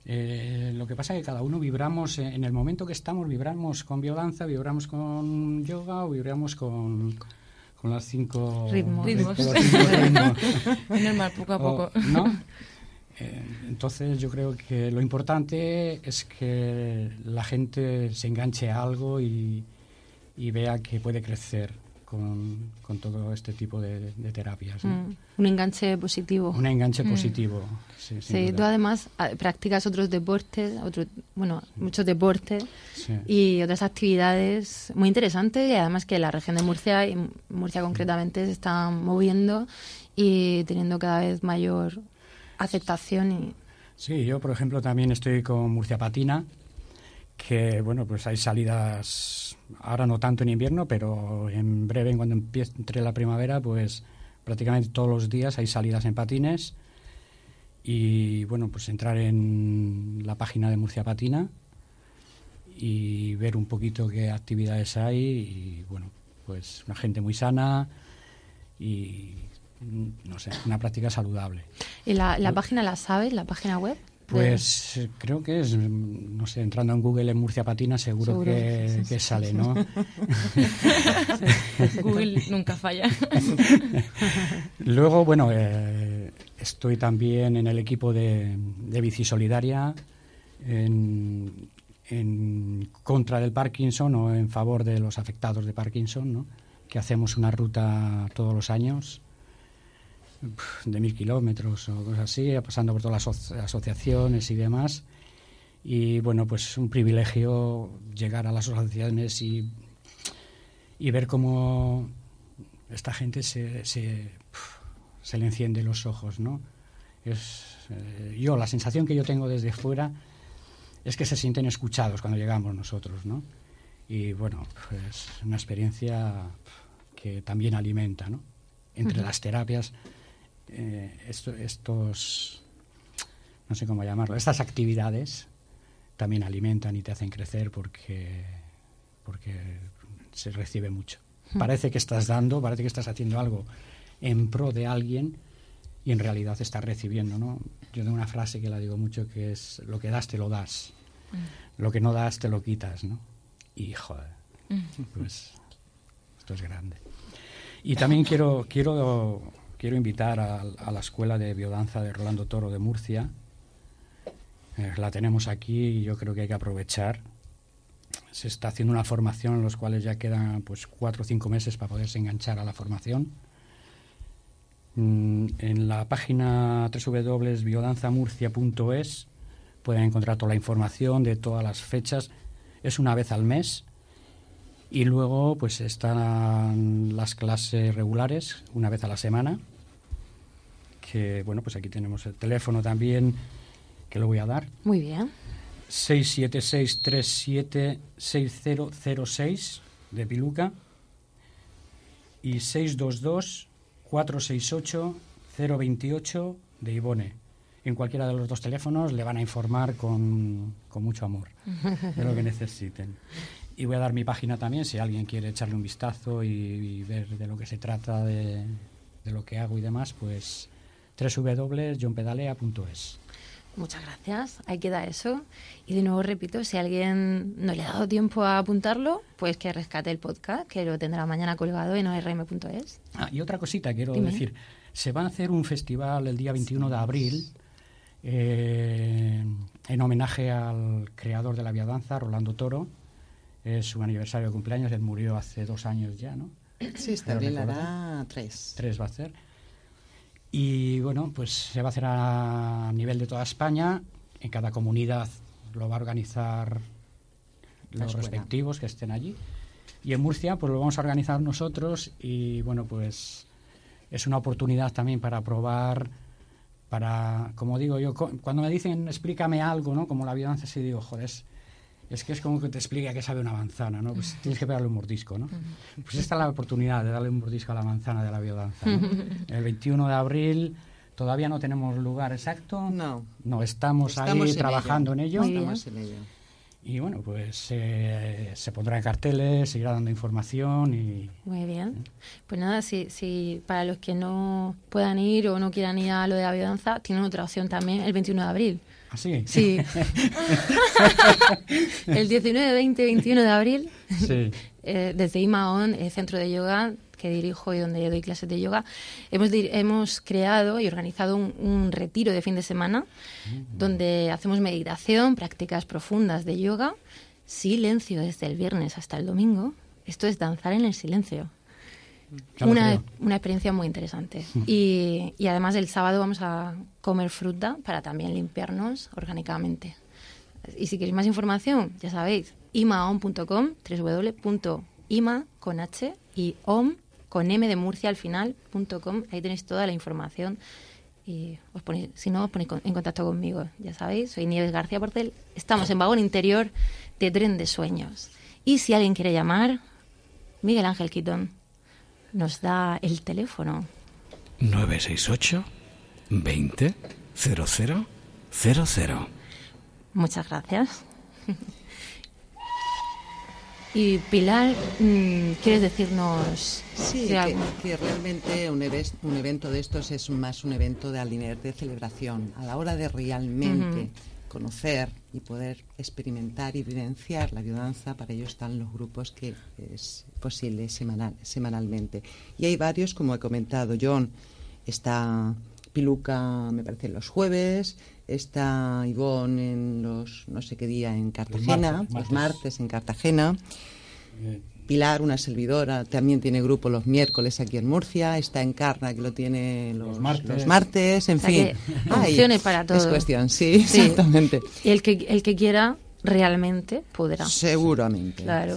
Eh, lo que pasa es que cada uno vibramos eh, en el momento que estamos vibramos con biodanza, vibramos con yoga o vibramos con con las cinco Ritmos. Los cinco [laughs] ritmos. Es normal, poco a poco. O- ¿No? Eh, entonces yo creo que lo importante es que la gente se enganche a algo y, y vea que puede crecer con, con todo este tipo de, de terapias. ¿no? Mm, un enganche positivo. Un enganche Mm. positivo. Sí, Sí, tú además ah, practicas otros deportes, otro, bueno, muchos deportes Sí. y otras actividades muy interesantes y además que la región de Murcia y Murcia concretamente se está moviendo y teniendo cada vez mayor aceptación y Sí, yo por ejemplo también estoy con Murcia Patina, que bueno, pues hay salidas, ahora no tanto en invierno, pero en breve, cuando empiece entre la primavera, pues prácticamente todos los días hay salidas en patines. Y bueno, pues entrar en la página de Murcia Patina y ver un poquito qué actividades hay. Y bueno, pues una gente muy sana y no sé, una práctica saludable. ¿Y la, la página la sabes, la página web? Pues creo que es, no sé, entrando en Google en Murcia Patina seguro, Seguro, que, sí, sí, que sí, sale. ¿no? [laughs] Google nunca falla. [laughs] Luego, bueno, eh, estoy también en el equipo de, de Bici Solidaria en, en contra del Parkinson o en favor de los afectados de Parkinson, ¿no? Que hacemos una ruta todos los años de mil kilómetros o cosas así, pasando por todas las aso- asociaciones y demás. Y bueno, pues un privilegio llegar a las asociaciones y, y ver cómo esta gente se, se, le enciende los ojos, ¿no? Es, eh, yo, la sensación que yo tengo desde fuera es que se sienten escuchados cuando llegamos nosotros, ¿no? Y bueno, pues una experiencia que también alimenta, ¿no? Entre las terapias, eh, esto- estos, no sé cómo llamarlo, estas actividades también alimentan y te hacen crecer porque, porque se recibe mucho. Parece que estás dando, parece que estás haciendo algo en pro de alguien y en realidad estás recibiendo, ¿no? Yo tengo una frase que la digo mucho que es lo que das te lo das, lo que no das te lo quitas, ¿no? Y joder, pues esto es grande. Y también quiero quiero quiero invitar a, la escuela de biodanza de Rolando Toro de Murcia. Eh, la tenemos aquí y yo creo que hay que aprovechar. Se está haciendo una formación en los cuales ya quedan pues cuatro o cinco meses para poderse enganchar a la formación. Mm, en la página www.biodanzamurcia.es pueden encontrar toda la información de todas las fechas. Es una vez al mes. Y luego pues están las clases regulares, una vez a la semana. Que bueno, pues aquí tenemos el teléfono también, que lo voy a dar. Muy bien. 676-376006 de Piluca y 622-468-028 de Ivone. En cualquiera de los dos teléfonos le van a informar con, con mucho amor [laughs] de lo que necesiten. Y voy a dar mi página también si alguien quiere echarle un vistazo y, y ver de lo que se trata, de, de lo que hago y demás, pues www.johnpedalea.es. Muchas gracias. Ahí queda eso. Y de nuevo repito, si alguien no le ha dado tiempo a apuntarlo, pues que rescate el podcast, que lo tendrá mañana colgado en orm.es. Ah, y otra cosita quiero Dime. decir. Se va a hacer un festival el día 21 de abril eh, en homenaje al creador de la biodanza, Rolando Toro. Es su aniversario de cumpleaños. Él murió hace dos años ya, ¿no? Sí, este abril hará tres. Tres va a hacer. Y bueno, pues se va a hacer a nivel de toda España. En cada comunidad lo va a organizar los respectivos que estén allí. Y en Murcia, pues lo vamos a organizar nosotros. Y bueno, pues es una oportunidad también para probar, para, como digo yo, cuando me dicen explícame algo, ¿no? Como la biodanza, sí digo, joder, es, es que es como que te explica que sabe una manzana, ¿no? Pues [laughs] tienes que pegarle un mordisco, ¿no? Pues esta es la oportunidad de darle un mordisco a la manzana de la biodanza, ¿no? [laughs] El 21 de abril todavía no tenemos lugar exacto. No. No, estamos, Estamos ahí en trabajando ello. en ello. Estamos en ello. Y bueno, pues eh, se pondrá en carteles, se irá dando información y... Muy bien. Pues nada, si, si para los que no puedan ir o no quieran ir a lo de la biodanza, tienen otra opción también el 21 de abril. ¿Así? Sí. [laughs] el 19, 20, 21 de abril, Sí. eh, desde IMAON, el centro de yoga que dirijo y donde doy clases de yoga, hemos, hemos creado y organizado un, un retiro de fin de semana donde hacemos meditación, prácticas profundas de yoga, silencio desde el viernes hasta el domingo. Esto es danzar en el silencio. Una, una, experiencia muy interesante. Y, y, además el sábado vamos a comer fruta para también limpiarnos orgánicamente. Y si queréis más información, ya sabéis, imaom.com, www.ima con h y om con m de Murcia al final.com. Ahí tenéis toda la información y os ponéis, si no, os ponéis en contacto conmigo. Ya sabéis, soy Nieves García Portel. Estamos en vagón interior de Tren de Sueños. Y si alguien quiere llamar, Miguel Ángel Quitón nos da el teléfono. 968 20 00 00. Muchas gracias. [laughs] Y Pilar, mm, ¿quieres decirnos? Sí, que, realmente un, un, evento de estos es más un evento de alinear de celebración. A la hora de realmente conocer y poder experimentar y vivenciar la biodanza, para ello están los grupos que es posible semanal, semanalmente. Y hay varios, como he comentado, John, está Piluca, me parece, los jueves, está Ivonne en los, no sé qué día, en Cartagena, los martes, en Cartagena. Pilar, una servidora, también tiene grupo los miércoles aquí en Murcia, está en Carna, que lo tiene los, martes. en fin. Opciones para todos. Es cuestión, sí, exactamente. Y el que, el que quiera realmente podrá. Seguramente. Claro.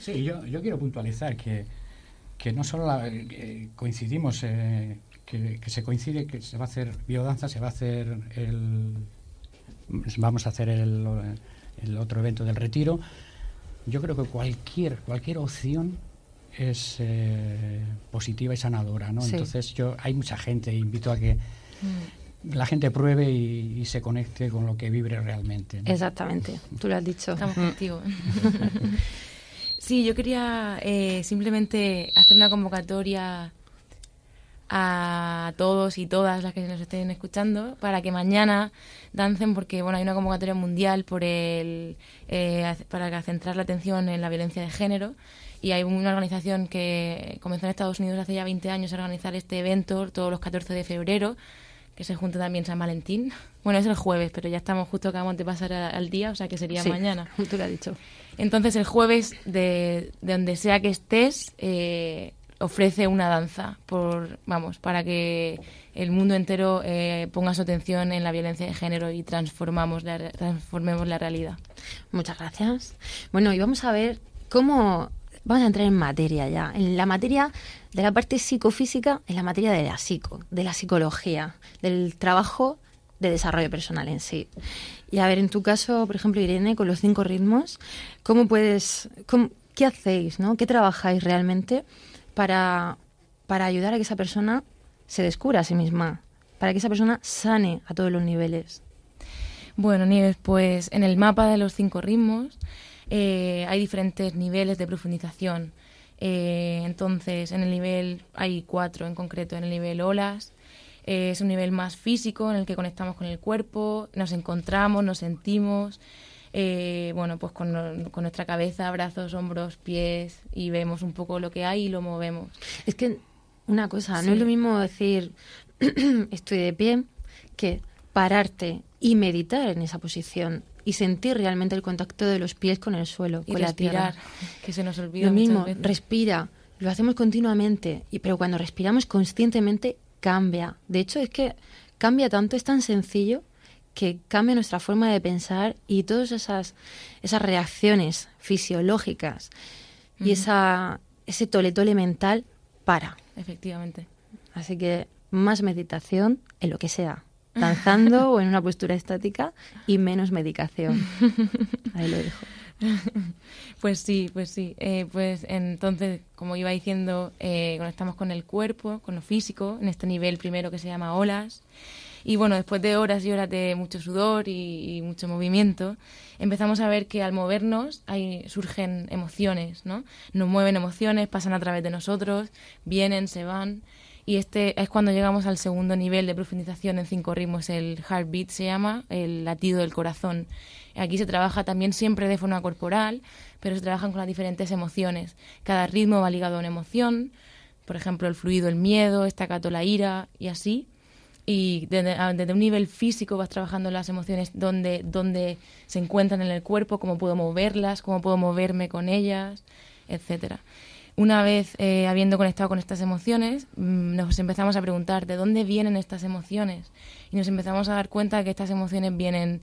Sí, yo, yo, quiero puntualizar que, que no solo eh, coincidimos eh, que, se coincide que se va a hacer biodanza, se va a hacer el. Vamos a hacer el, el otro evento del retiro. Yo creo que cualquier, cualquier opción es eh, positiva y sanadora, ¿no? Entonces yo hay mucha gente, invito a que mm. la gente pruebe y, se conecte con lo que vibre realmente. Exactamente, tú lo has dicho. Estamos contigo. [laughs] sí, yo quería eh, simplemente hacer una convocatoria a todos y todas las que nos estén escuchando para que mañana dancen porque bueno hay una convocatoria mundial por el eh, para centrar la atención en la violencia de género y hay una organización que comenzó en Estados Unidos hace ya 20 años a organizar este evento todos los 14 de febrero que se junta también San Valentín. [laughs] Bueno, es el jueves, pero ya estamos justo acabamos de pasar al día, o sea que sería mañana. [laughs] Tú lo has dicho. Entonces el jueves, de, de donde sea que estés, eh, ofrece una danza por vamos para que el mundo entero eh, ponga su atención en la violencia de género y transformamos la, transformemos la realidad. Muchas gracias. Bueno, y vamos a ver cómo vamos a entrar en materia ya, en la materia de la parte psicofísica, en la materia de la psico, de la psicología, del trabajo de desarrollo personal en sí. Y a ver, en tu caso, por ejemplo, Irene, con los cinco ritmos, ¿cómo puedes, qué hacéis, no? ¿Qué trabajáis realmente? Para, para ayudar a que esa persona se descubra a sí misma, para que esa persona sane a todos los niveles. Bueno, Nieves, pues en el mapa de los cinco ritmos eh, hay diferentes niveles de profundización. Eh, entonces, en el nivel, hay cuatro en concreto, en el nivel olas, eh, es un nivel más físico en el que conectamos con el cuerpo, nos encontramos, nos sentimos, eh, bueno, pues con, nuestra cabeza, brazos, hombros, pies y vemos un poco lo que hay y lo movemos. Es que una cosa, no es lo mismo decir [clears throat] estoy de pie que pararte y meditar en esa posición y sentir realmente el contacto de los pies con el suelo, y con respirar, que se nos olvida. Lo mismo, respira, lo hacemos continuamente, y, pero cuando respiramos conscientemente cambia. De hecho, es que cambia tanto, es tan sencillo que cambie nuestra forma de pensar y todas esas, esas reacciones fisiológicas y esa, ese tole tole mental para. Efectivamente. Así que más meditación en lo que sea, danzando [laughs] o en una postura estática y menos medicación. [laughs] Ahí lo dejo. Pues sí, pues sí. Eh, pues entonces, como iba diciendo, eh, conectamos con el cuerpo, con lo físico, en este nivel primero que se llama olas. Y bueno, después de horas y horas de mucho sudor y, mucho movimiento, empezamos a ver que al movernos hay, surgen emociones, ¿no? Nos mueven emociones, pasan a través de nosotros, vienen, se van. Y este es cuando llegamos al segundo nivel de profundización en cinco ritmos, el heartbeat se llama, el latido del corazón. Aquí se trabaja también siempre de forma corporal, pero se trabajan con las diferentes emociones. Cada ritmo va ligado a una emoción, por ejemplo, el fluido, el miedo, estacato, la ira, y así y desde, un nivel físico vas trabajando las emociones donde, donde se encuentran en el cuerpo, cómo puedo moverlas, cómo puedo moverme con ellas, etcétera. una vez eh, habiendo conectado con estas emociones, mm, nos empezamos a preguntar de dónde vienen estas emociones y nos empezamos a dar cuenta que estas emociones vienen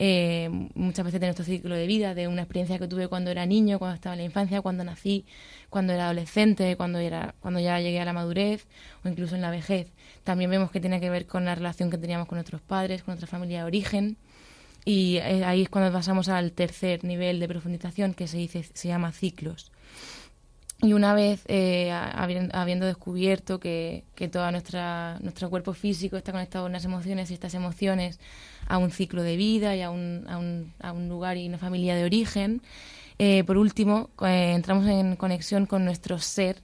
eh, muchas veces de nuestro ciclo de vida, de una experiencia que tuve cuando era niño, cuando estaba en la infancia, cuando nací, cuando era adolescente, cuando, era, cuando ya llegué a la madurez o incluso en la vejez. También vemos que tiene que ver con la relación que teníamos con nuestros padres, con nuestra familia de origen. Y eh, ahí es cuando pasamos al tercer nivel de profundización que se, dice, se llama ciclos. Y una vez eh, habiendo descubierto que, que todo nuestro cuerpo físico está conectado con las emociones y estas emociones a un ciclo de vida y a un, a un, a un lugar y una familia de origen, eh, por último eh, entramos en conexión con nuestro ser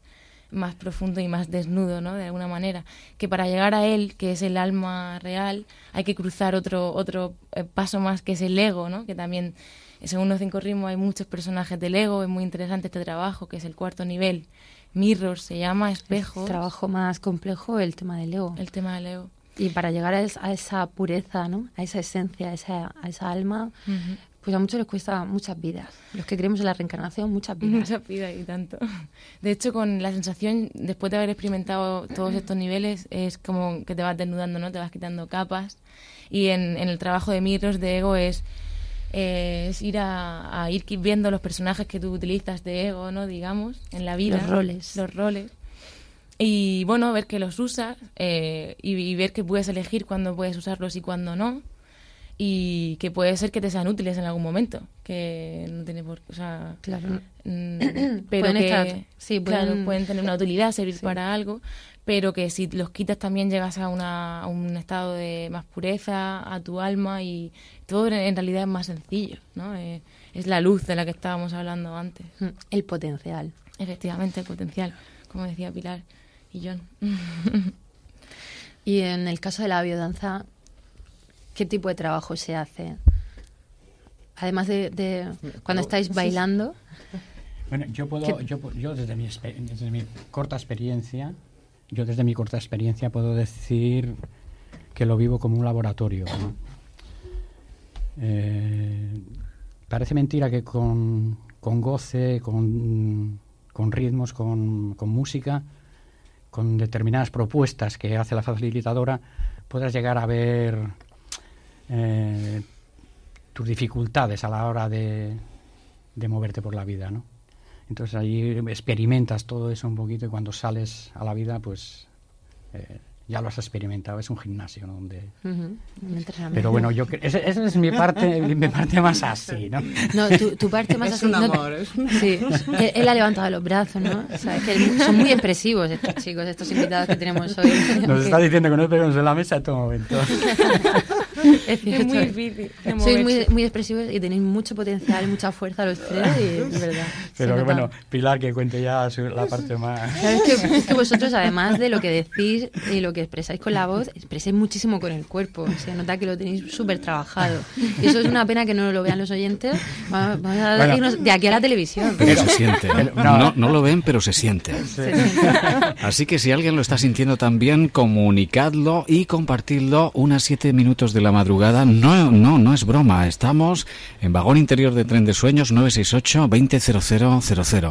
más profundo y más desnudo, ¿no? De alguna manera, que para llegar a él, que es el alma real, hay que cruzar otro otro paso más que es el ego, ¿no? Que también según los cinco ritmos hay muchos personajes del ego, es muy interesante este trabajo, que es el cuarto nivel. Mirror se llama, espejo. trabajo más complejo, el tema del ego. El tema del ego. Y para llegar a, esa pureza, ¿no? A esa esencia, a esa, a esa alma, pues a muchos les cuesta muchas vidas. Los que creemos en la reencarnación, muchas vidas. Muchas vidas y tanto. De hecho, con la sensación, después de haber experimentado todos estos niveles, es como que te vas desnudando, ¿no? Te vas quitando capas. Y en, en el trabajo de Mirrors de ego es es ir a, ir viendo los personajes que tú utilizas de ego, ¿no? Digamos, en la vida. Los roles. Los roles. Y bueno, ver que los usas eh, y, ver que puedes elegir cuándo puedes usarlos y cuándo no. Y que puede ser que te sean útiles en algún momento. Que no tiene por. O sea, claro. Mm, [clears throat] pero pueden que. sí, pueden, pueden tener una utilidad, servir para algo pero que si los quitas también llegas a, una, un estado de más pureza, a tu alma y todo en realidad es más sencillo, ¿no? Eh, es la luz de la que estábamos hablando antes. Mm, el potencial. Efectivamente, el potencial, como decía Pilar [laughs] y en el caso de la biodanza, ¿qué tipo de trabajo se hace? Además de, cuando estáis bailando. Bueno, yo puedo, yo, yo desde, mi, desde mi corta experiencia, yo desde mi corta experiencia puedo decir que lo vivo como un laboratorio. Eh, parece mentira que con, goce, con, ritmos, con, música, con determinadas propuestas que hace la facilitadora, puedas llegar a ver eh, tus dificultades a la hora de, de moverte por la vida, ¿no? Entonces ahí experimentas todo eso un poquito y cuando sales a la vida, pues eh, ya lo has experimentado. Es un gimnasio, ¿no? Donde... Pero bueno, yo esa, es mi parte, [laughs] mi parte más así, ¿no? No, tu, parte más es así. Un amor, Sí, [laughs] él, ha levantado los brazos, ¿no? O sea, es que son muy expresivos estos chicos, estos invitados que tenemos hoy. Nos está diciendo que no pegamos en la mesa a todo momento. [laughs] es, muy difícil. Sois muy, muy expresivos y tenéis mucho potencial, mucha fuerza los tres, y es verdad. Pero bueno, Pilar, que cuente ya la parte más. es, que, es que vosotros, además de lo que decís y lo que expresáis con la [laughs] voz, expresáis muchísimo con el cuerpo. Se nota que lo tenéis súper trabajado. Y eso es una pena que no lo vean los oyentes. Vamos a irnos de aquí a la televisión. Pero se siente. ¿eh? No, no lo ven, pero se [laughs] siente. Así que si alguien lo está sintiendo también, comunicadlo y compartidlo unas siete minutos de la madrugada. No, no, no es broma. Estamos en vagón interior de tren de sueños 968 200000.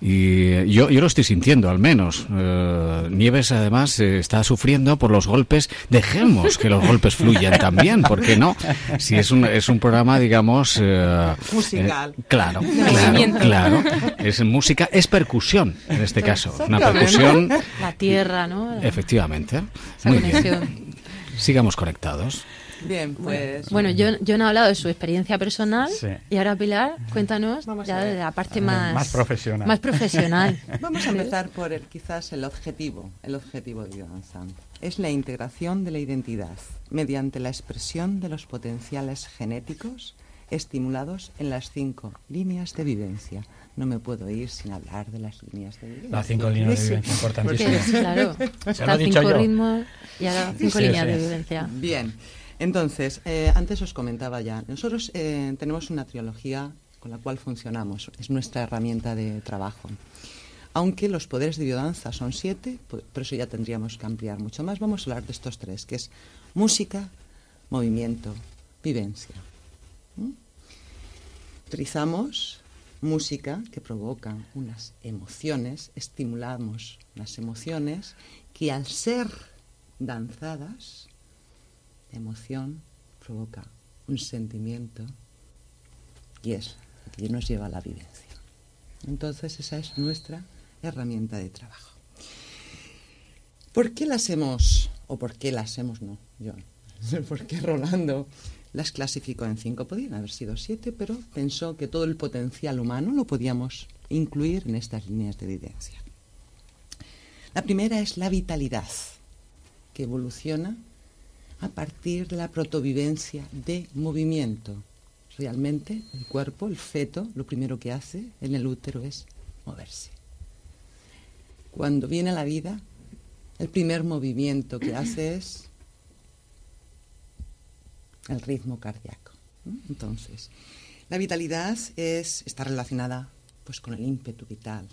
Y yo, yo lo estoy sintiendo, al menos. Eh, Nieves, además, eh, está sufriendo por los golpes. Dejemos que los golpes fluyan también, porque no? Si es un, es un programa, digamos. Eh, Musical. claro, claro, claro. Es música, es percusión, en este caso. Una percusión. La tierra, ¿no? Efectivamente. Muy bien. Sigamos conectados. Bien, pues. Bueno, yo, yo no he hablado de su experiencia personal. Y ahora, Pilar, cuéntanos ya de la parte más, más profesional. Más profesional. [laughs] Vamos a empezar por el, quizás el objetivo, el objetivo de Biodanza. Es la integración de la identidad mediante la expresión de los potenciales genéticos estimulados en las cinco líneas de vivencia. No me puedo ir sin hablar de las líneas de vivencia. Las cinco líneas de vivencia, importantísimas. claro, está cinco ritmos y ahora cinco líneas de vivencia. Bien. Entonces, eh, antes os comentaba ya, nosotros eh, tenemos una trilogía con la cual funcionamos, es nuestra herramienta de trabajo. Aunque los poderes de biodanza son siete, por eso ya tendríamos que ampliar mucho más, vamos a hablar de estos tres, que es música, movimiento, vivencia. ¿Mm? Utilizamos música que provoca unas emociones, estimulamos las emociones que al ser danzadas, emoción provoca un sentimiento y es lo que nos lleva a la vivencia. Entonces esa es nuestra herramienta de trabajo. ¿Por qué las hemos, o por qué las hemos, no, yo, [laughs] por qué Rolando las clasificó en cinco? Podrían haber sido siete, pero pensó que todo el potencial humano lo podíamos incluir en estas líneas de evidencia. La primera es la vitalidad, que evoluciona a partir de la protovivencia de movimiento. Realmente el cuerpo, el feto, lo primero que hace en el útero es moverse. Cuando viene a la vida, el primer movimiento que hace [clears throat] es el ritmo cardíaco. Entonces, la vitalidad es, está relacionada pues, con el ímpetu vital,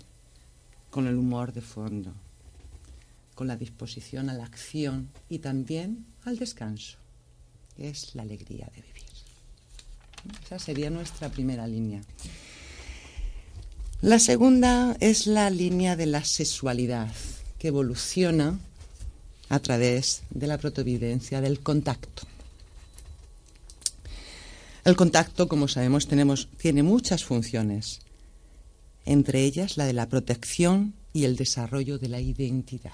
con el humor de fondo, con la disposición a la acción y también al descanso, que es la alegría de vivir. Esa sería nuestra primera línea. La segunda es la línea de la sexualidad, que evoluciona a través de la protovivencia del contacto. El contacto, como sabemos, tenemos, tiene muchas funciones, entre ellas la de la protección y el desarrollo de la identidad.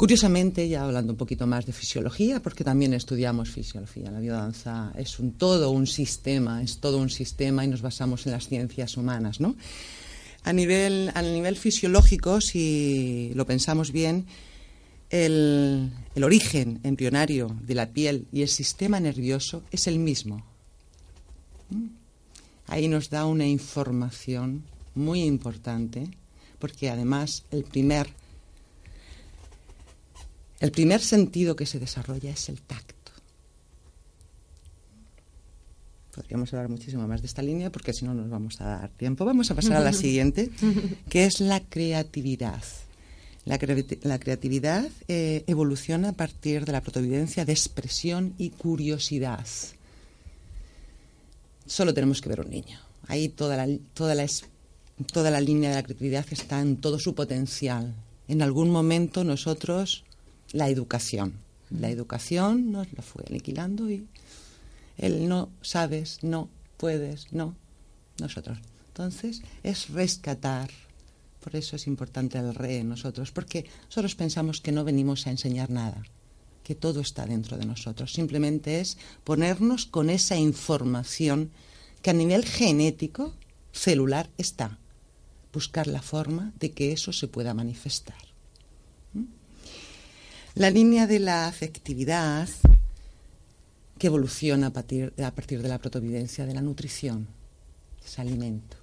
Curiosamente, ya hablando un poquito más de fisiología, porque también estudiamos fisiología, la biodanza es todo un sistema, es todo un sistema y nos basamos en las ciencias humanas, ¿no? A nivel, a nivel fisiológico, si lo pensamos bien, el, origen embrionario de la piel y el sistema nervioso es el mismo. ¿Mm? Ahí nos da una información muy importante, porque además el primer, el primer sentido que se desarrolla es el tacto. Podríamos hablar muchísimo más de esta línea porque si no nos vamos a dar tiempo. Vamos a pasar a la [laughs] siguiente, que es la creatividad. La, creatividad eh, evoluciona a partir de la protovidencia de expresión y curiosidad. Solo tenemos que ver un niño. Ahí toda la, toda, la, toda la línea de la creatividad está en todo su potencial. En algún momento nosotros, la educación. La educación nos la fue aniquilando y el no sabes, no puedes, no, nosotros. Entonces es rescatar por eso es importante el re en nosotros, porque nosotros pensamos que no venimos a enseñar nada, que todo está dentro de nosotros. Simplemente es ponernos con esa información que a nivel genético, celular, está. Buscar la forma de que eso se pueda manifestar. ¿Mm? La línea de la afectividad que evoluciona a partir, de la protovidencia de la nutrición, es alimento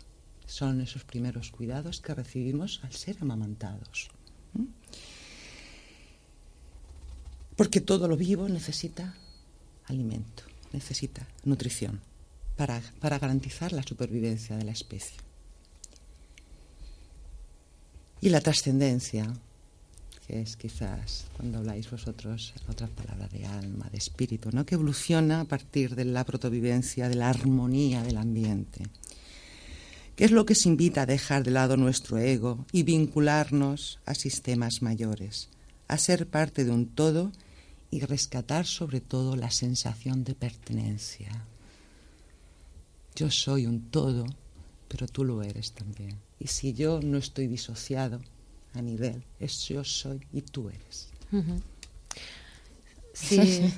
son esos primeros cuidados que recibimos al ser amamantados. Porque todo lo vivo necesita alimento, necesita nutrición para garantizar la supervivencia de la especie. Y la trascendencia, que es quizás cuando habláis vosotros otra palabra de alma, de espíritu, ¿no? que evoluciona a partir de la protovivencia, de la armonía del ambiente. ¿Qué es lo que se invita a dejar de lado nuestro ego y vincularnos a sistemas mayores, a ser parte de un todo y rescatar sobre todo la sensación de pertenencia. Yo soy un todo, pero tú lo eres también. Y si yo no estoy disociado nivel, es yo soy y tú eres. Sí,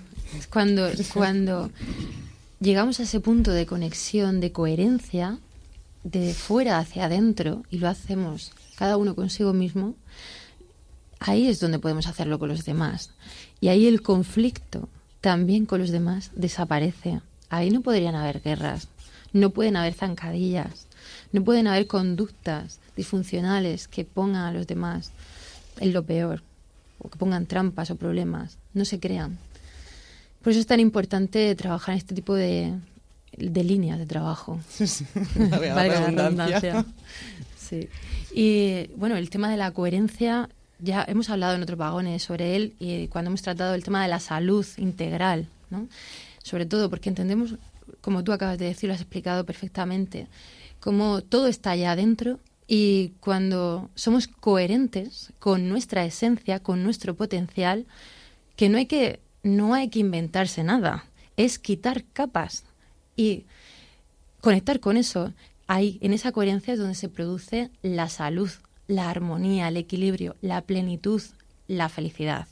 cuando, cuando llegamos a ese punto de conexión, de coherencia, de fuera hacia adentro y lo hacemos cada uno consigo mismo, ahí es donde podemos hacerlo con los demás. Y ahí el conflicto también con los demás desaparece. Ahí no podrían haber guerras, no pueden haber zancadillas, no pueden haber conductas disfuncionales que pongan a los demás en lo peor, o que pongan trampas o problemas, no se crean. Por eso es tan importante trabajar en este tipo de, de líneas de trabajo. [laughs] [laughs] la redundancia. Sí. Y bueno, el tema de la coherencia, ya hemos hablado en otros vagones sobre él y cuando hemos tratado el tema de la salud integral, ¿no? Sobre todo porque entendemos como tú acabas de decir, lo has explicado perfectamente, como todo está allá adentro y cuando somos coherentes con nuestra esencia, con nuestro potencial, que no hay que, no hay que inventarse nada, es quitar capas y conectar con eso. Ahí, en esa coherencia es donde se produce la salud, la armonía, el equilibrio, la plenitud, la felicidad.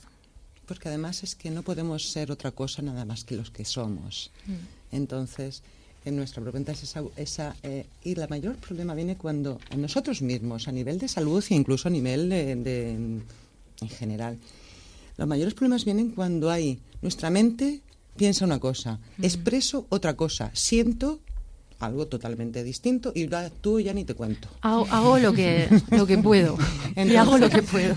Porque además es que no podemos ser otra cosa nada más que los que somos. Mm. Entonces, en nuestra pregunta es esa... esa eh, y el mayor problema viene cuando nosotros mismos, a nivel de salud e incluso a nivel de, en general, los mayores problemas vienen cuando hay nuestra mente piensa una cosa, expreso otra cosa, siento algo totalmente distinto y tú ya ni te cuento. Hago, lo, que, lo que puedo. [laughs] y hago lo que puedo.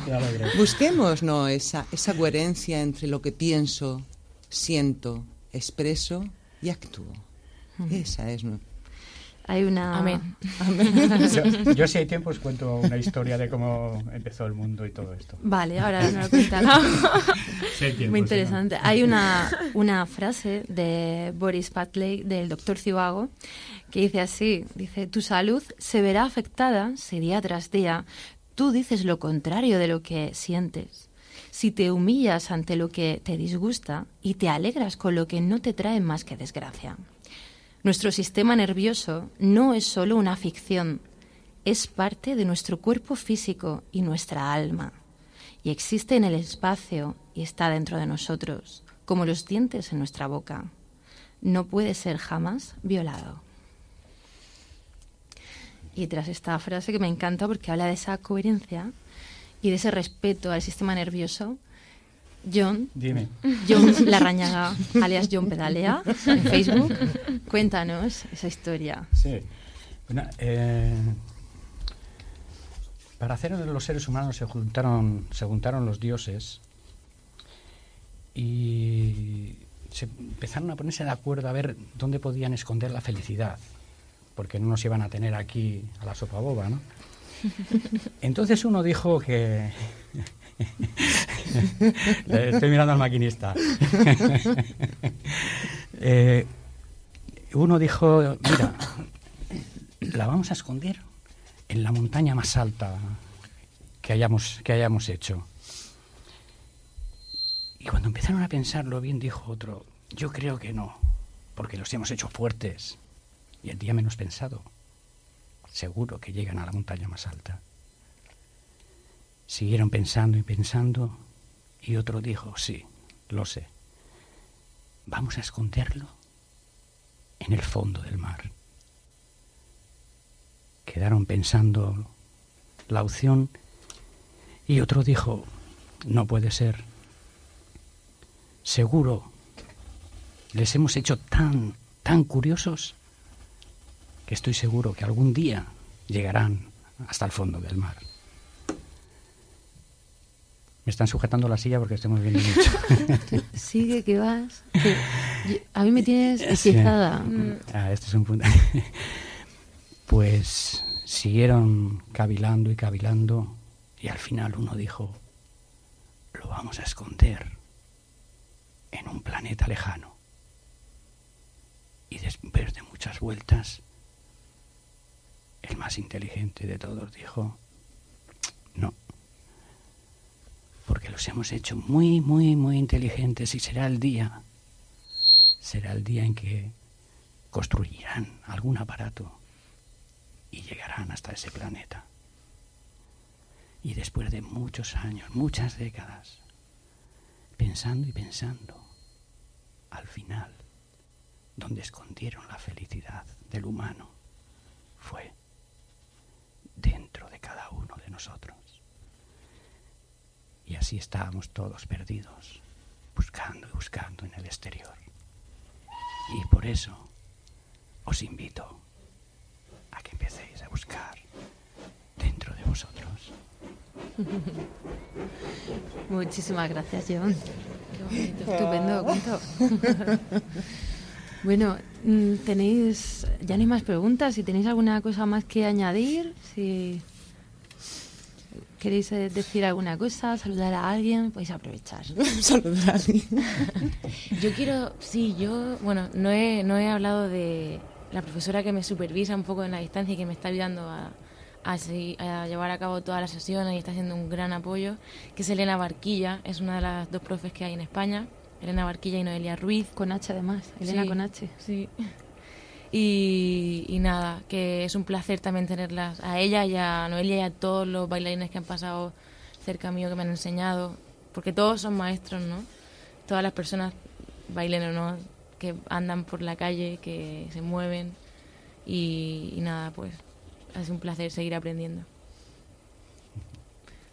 Busquemos ¿no? esa, esa coherencia entre lo que pienso, siento, expreso y actúo. Esa es hay una... Amén. Yo, si hay tiempo os cuento una historia de cómo empezó el mundo y todo esto. Vale, ahora [laughs] no lo cuentan. Muy interesante. Hay una, [laughs] una frase de Boris Patley, del doctor Cibago, que dice así, dice, tu salud se verá afectada si día tras día tú dices lo contrario de lo que sientes. Si te humillas ante lo que te disgusta y te alegras con lo que no te trae más que desgracia. Nuestro sistema nervioso no es solo una ficción, es parte de nuestro cuerpo físico y nuestra alma, y existe en el espacio y está dentro de nosotros, como los dientes en nuestra boca. No puede ser jamás violado. Y tras esta frase que me encanta porque habla de esa coherencia y de ese respeto al sistema nervioso, John. Dime. John Larrañaga, alias John Pedalea, en Facebook. Cuéntanos esa historia. Sí. Eh, para hacer los seres humanos se juntaron, se juntaron los dioses y se empezaron a ponerse de acuerdo a ver dónde podían esconder la felicidad, porque no nos iban a tener aquí a la sopa boba, ¿no? [laughs] Entonces uno dijo que [laughs] Estoy mirando al maquinista. [laughs] Eh, uno dijo, mira, la vamos a esconder en la montaña más alta que hayamos, que hayamos hecho. Y cuando empezaron a pensarlo bien, dijo otro, yo creo que no, porque los hemos hecho fuertes. Y el día menos pensado, seguro que llegan a la montaña más alta. Siguieron pensando y pensando y otro dijo, sí, lo sé. Vamos a esconderlo en el fondo del mar. Quedaron pensando la opción y otro dijo, no puede ser. Seguro les hemos hecho tan, tan curiosos que estoy seguro que algún día llegarán hasta el fondo del mar. Me están sujetando la silla porque estamos viendo mucho. [laughs] Sigue que vas. a mí me tienes hechizada. Ah, este es un punto. [laughs] pues siguieron cavilando y cavilando y al final uno dijo, lo vamos a esconder en un planeta lejano. Y después de muchas vueltas, el más inteligente de todos dijo, no, porque los hemos hecho muy, muy, muy inteligentes y será el día, será el día en que construirán algún aparato y llegarán hasta ese planeta. Y después de muchos años, muchas décadas, pensando y pensando, al final, donde escondieron la felicidad del humano, fue dentro de cada uno de nosotros. Y así estábamos todos perdidos, buscando y buscando en el exterior. Y por eso os invito a que empecéis a buscar dentro de vosotros. [laughs] Muchísimas gracias, John. estupendo cuento. [laughs] bueno, mm, tenéis, ya no hay más preguntas. Si tenéis alguna cosa más que añadir, si ¿Queréis eh, decir alguna cosa? ¿Saludar a alguien? Podéis aprovechar. [laughs] [laughs] Saludar a alguien. Yo quiero, sí, yo, bueno, no he, no he hablado de la profesora que me supervisa un poco en la distancia y que me está ayudando a, a, segui- a llevar a cabo todas las sesiones y está haciendo un gran apoyo, que es Elena Barquilla, es una de las dos profes que hay en España, Elena Barquilla y Noelia Ruiz. Con H además, Elena Sí, con H. Sí. Y, y nada, que es un placer también tenerlas a ella y a Noelia y a todos los bailarines que han pasado cerca mío, que me han enseñado, porque todos son maestros, ¿no? Todas las personas, bailen o no, que andan por la calle, que se mueven y, y nada, pues es un placer seguir aprendiendo.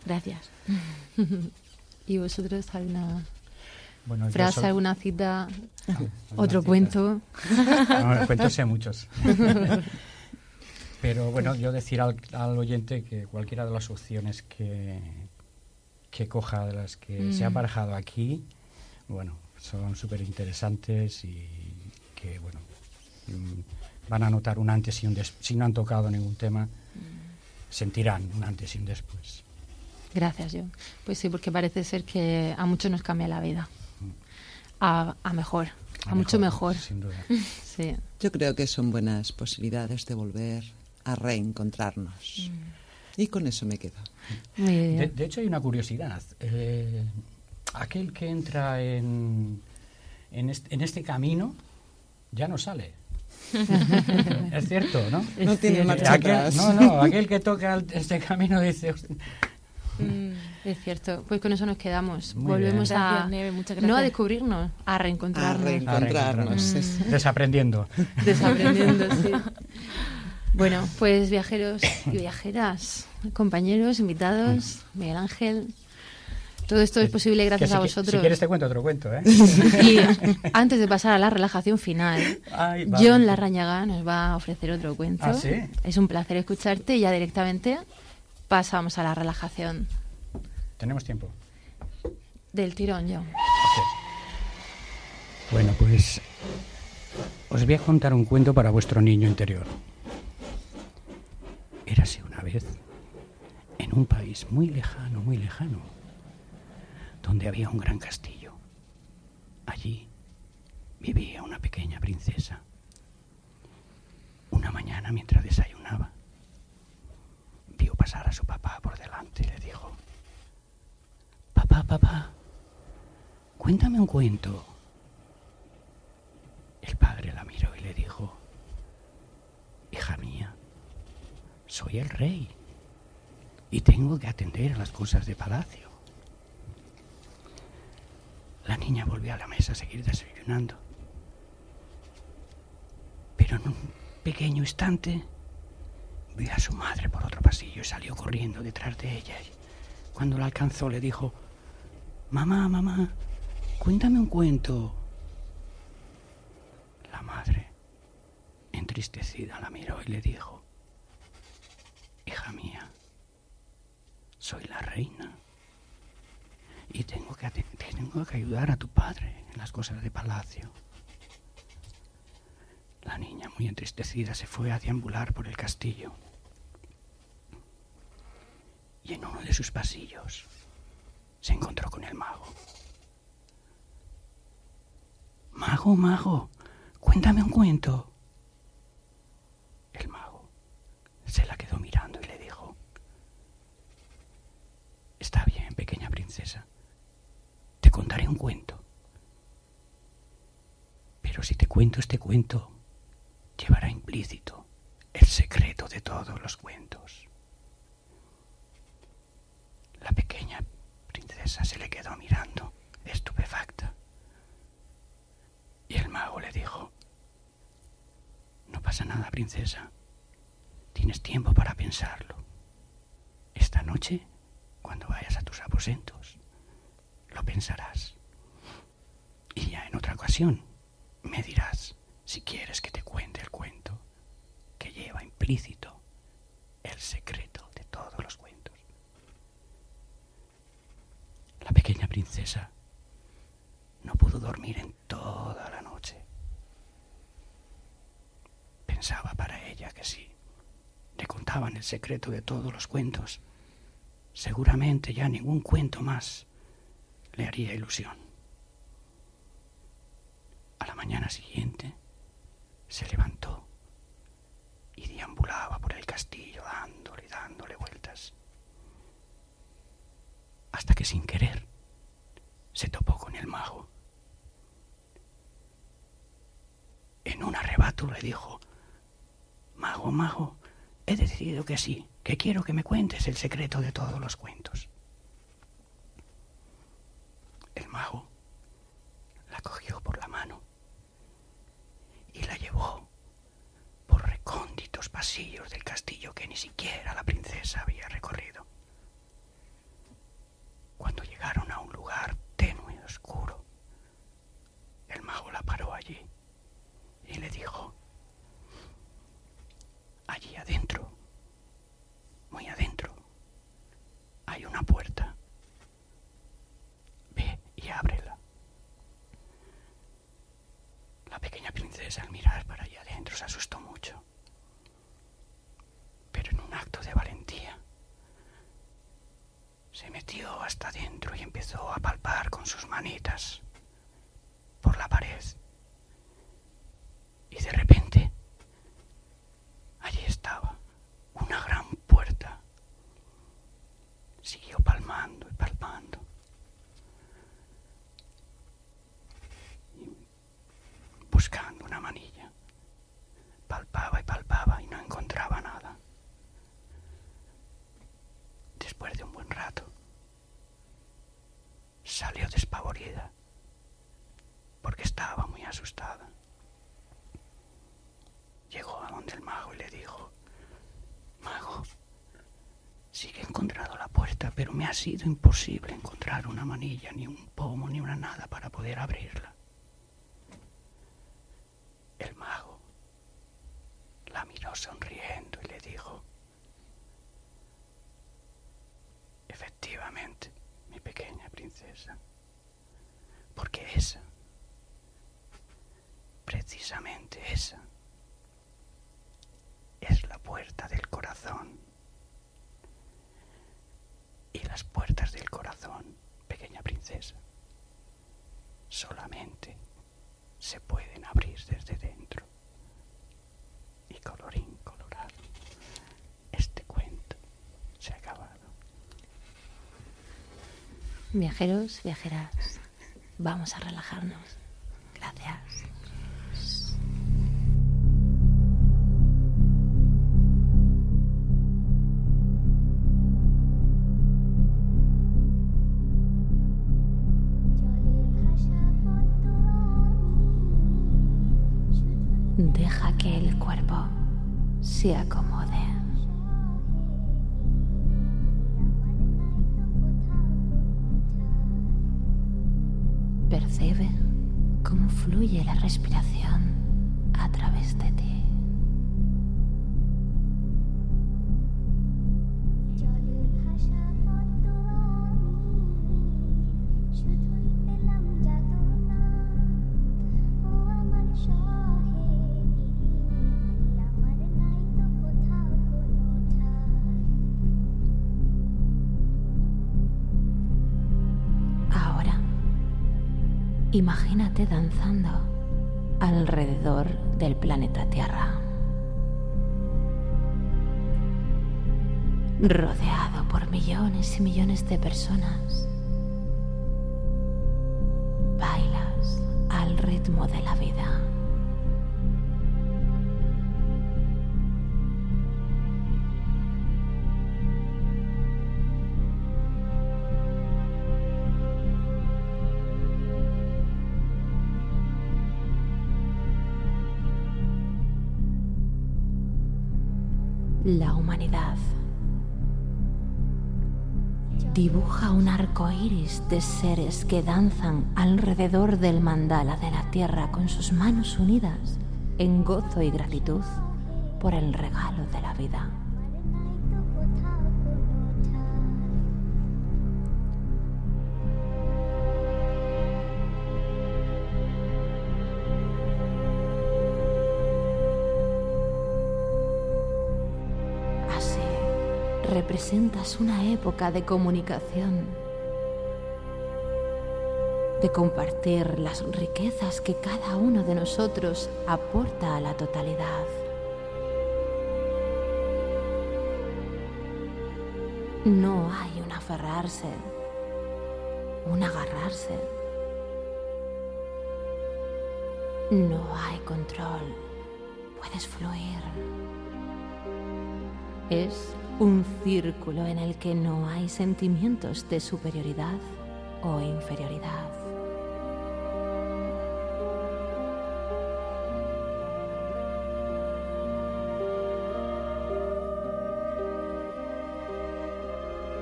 Gracias. [laughs] ¿Y vosotros alguna Bueno, frase, alguna cita, otro cuento? No, cuentos sé muchos. Pero bueno, yo decir al, al oyente que cualquiera de las opciones que, que coja, de las que se ha Mm. barajado aquí, bueno, son súper interesantes y que, bueno, mm, van a notar un antes y un después. Si no han tocado ningún tema, sentirán un antes y un después. Gracias, yo. Pues sí, porque parece ser que a muchos nos cambia la vida. A, a mejor, a, mucho mejor. Sin duda. [laughs] Sí. Yo creo que son buenas posibilidades de volver a reencontrarnos. Y con eso me quedo. De, de hecho, hay una curiosidad. Eh, aquel que entra en, en, este, en este camino ya no sale. [laughs] es cierto, ¿no? No tiene marcha Aquel- atrás. no, no, aquel que toca este camino dice, "Hostia, Es cierto. Pues con eso nos quedamos. Muy Volvemos bien. a Gracias, Neve, muchas no a descubrirnos, a reencontrarnos. A es- desaprendiendo. Desaprendiendo, [laughs] sí. Bueno, pues viajeros y viajeras, compañeros, invitados, Miguel Ángel, todo esto es posible gracias si, a vosotros. Si quieres te cuento otro cuento, ¿eh? Y antes de pasar a la relajación final, Ay, vale. John Larrañaga nos va a ofrecer otro cuento. ¿Ah, sí? Es un placer escucharte y ya directamente pasamos a la relajación Tenemos tiempo. del tirón, John. Bueno, pues os voy a contar un cuento para vuestro niño interior. Érase una vez en un país muy lejano, muy lejano, donde había un gran castillo. Allí vivía una pequeña princesa. Una mañana mientras desayunaba, vio pasar a su papá por delante y le dijo, Papá, papá, cuéntame un cuento. El padre la miró y le dijo, Hija mía, soy el rey y tengo que atender a las cosas de palacio. La niña volvió a la mesa a seguir desayunando. Pero en un pequeño instante vio a su madre por otro pasillo y salió corriendo detrás de ella. Cuando la alcanzó le dijo, Mamá, mamá, cuéntame un cuento. La madre, entristecida, la miró y le dijo, Hija mía, soy la reina y tengo que, tengo que ayudar a tu padre en las cosas de palacio. La niña, muy entristecida, se fue a deambular por el castillo. Y en uno de sus pasillos se encontró con el mago. Mago, mago, cuéntame un cuento. El mago se la quedó mirando y le dijo, Está bien, pequeña princesa, te contaré un cuento. Pero si te cuento este cuento, llevará implícito el secreto de todos los cuentos. La pequeña princesa se le quedó mirando, estupefacta. Y el mago le dijo, No pasa nada, princesa. Tienes tiempo para pensarlo. Esta noche, cuando vayas a tus aposentos, lo pensarás. Y ya en otra ocasión me dirás si quieres que te cuente el cuento que lleva implícito el secreto de todos los cuentos. La pequeña princesa no pudo dormir en toda la noche. Pensaba para ella que si le contaban el secreto de todos los cuentos, seguramente ya ningún cuento más le haría ilusión. A la mañana siguiente se levantó y deambulaba por el castillo dándole y dándole vueltas. Hasta que sin querer el mago. En un arrebato le dijo, Mago, mago, he decidido que sí, que quiero que me cuentes el secreto de todos los cuentos. El mago la cogió por la mano y la llevó por recónditos pasillos del castillo que ni siquiera la princesa había recorrido. Cuando llegaron a un lugar tenue y oscuro, el mago la paró allí y le dijo, allí adentro, muy adentro, hay una puerta. Ve y ábrela. La pequeña princesa al mirar para allá adentro se asustó mucho. Pero en un acto de valentía se metió hasta adentro y empezó a palpar con sus manitas por la pared. Y de repente, allí estaba una gran puerta. Siguió palmando y palpando. buscando una manilla. Palpaba y palpaba y no encontraba nada. Después de un buen rato, salió despavorida porque estaba muy asustada. Llegó a donde el mago y le dijo, Mago, sí que he encontrado la puerta, pero me ha sido imposible encontrar una manilla, ni un pomo, ni una nada para poder abrirla. El mago la miró sonriendo y le dijo, efectivamente, mi pequeña princesa, porque esa, precisamente esa, es la puerta del corazón. Y las puertas del corazón, pequeña princesa, solamente se pueden abrir desde dentro. Y colorín colorado, este cuento se ha acabado. Viajeros, viajeras, vamos a relajarnos. Se danzando alrededor del planeta Tierra. Rodeado por millones y millones de personas. Iris de seres que danzan alrededor del mandala de la tierra con sus manos unidas en gozo y gratitud por el regalo de la vida. Así representas una época de comunicación, de compartir las riquezas que cada uno de nosotros aporta a la totalidad. No hay un aferrarse, un agarrarse. No hay control, puedes fluir. Es un círculo en el que no hay sentimientos de superioridad o inferioridad.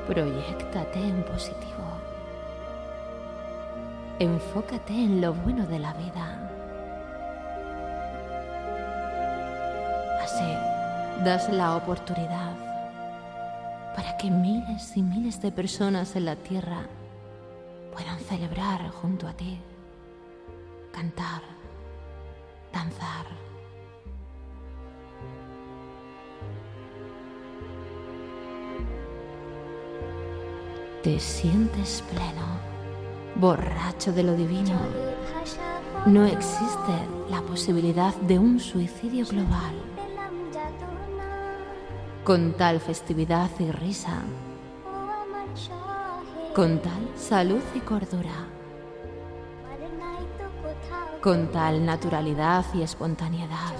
Proyectate en positivo. Enfócate en lo bueno de la vida. Así das la oportunidad para que miles y miles de personas en la Tierra puedan celebrar junto a ti, cantar, danzar. Te sientes pleno, borracho de lo divino. No existe la posibilidad de un suicidio global. Con tal festividad y risa, con tal salud y cordura, con tal naturalidad y espontaneidad,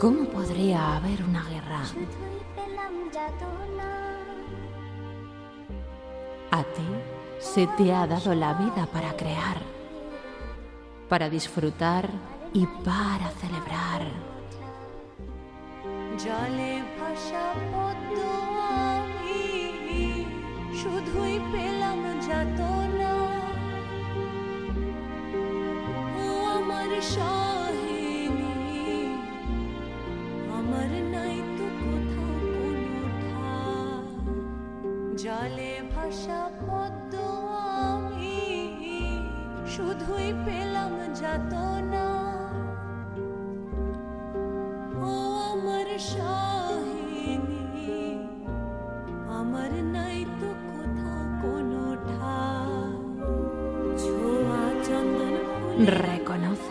¿cómo podría haber una guerra? se te ha dado la vida para crear, para disfrutar y para celebrar. জলে ভাষা পদ্ম আমি শুধুই পেলাম যাত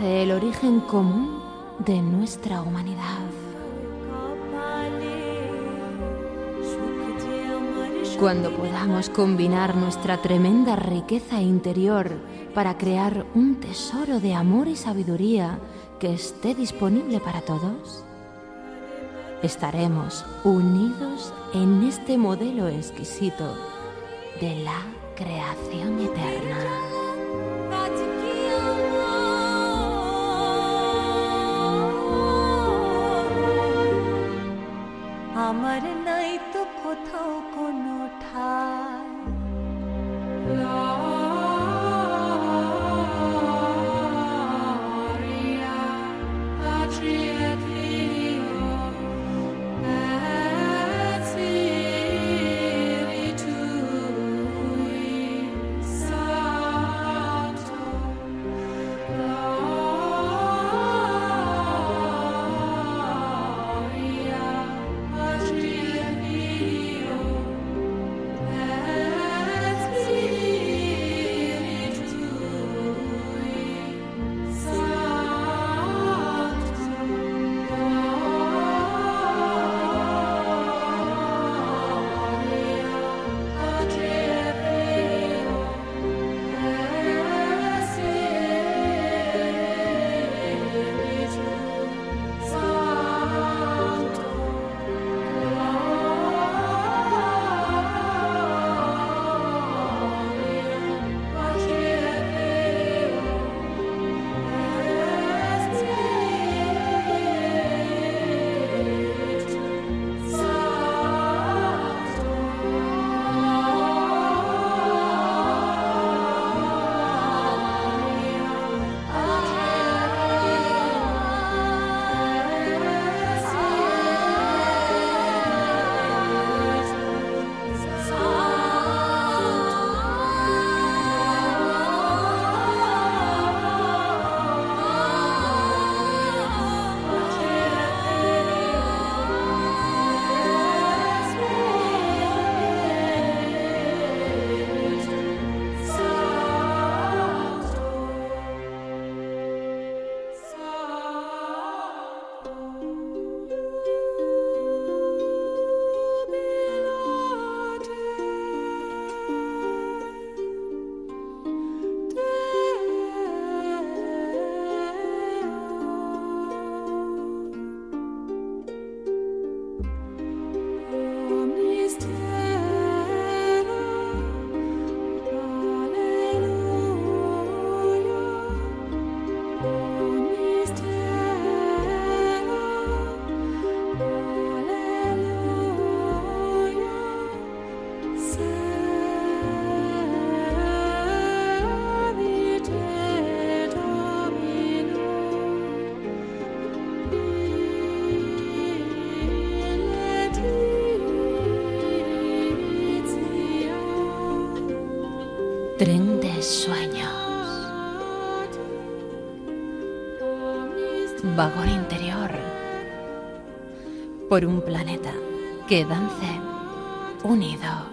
el origen común de nuestra humanidad. Cuando podamos combinar nuestra tremenda riqueza interior para crear un tesoro de amor y sabiduría que esté disponible para todos, estaremos unidos en este modelo exquisito de la creación eterna. Tren sueños. Vagón interior. Por un planeta que dance unidos.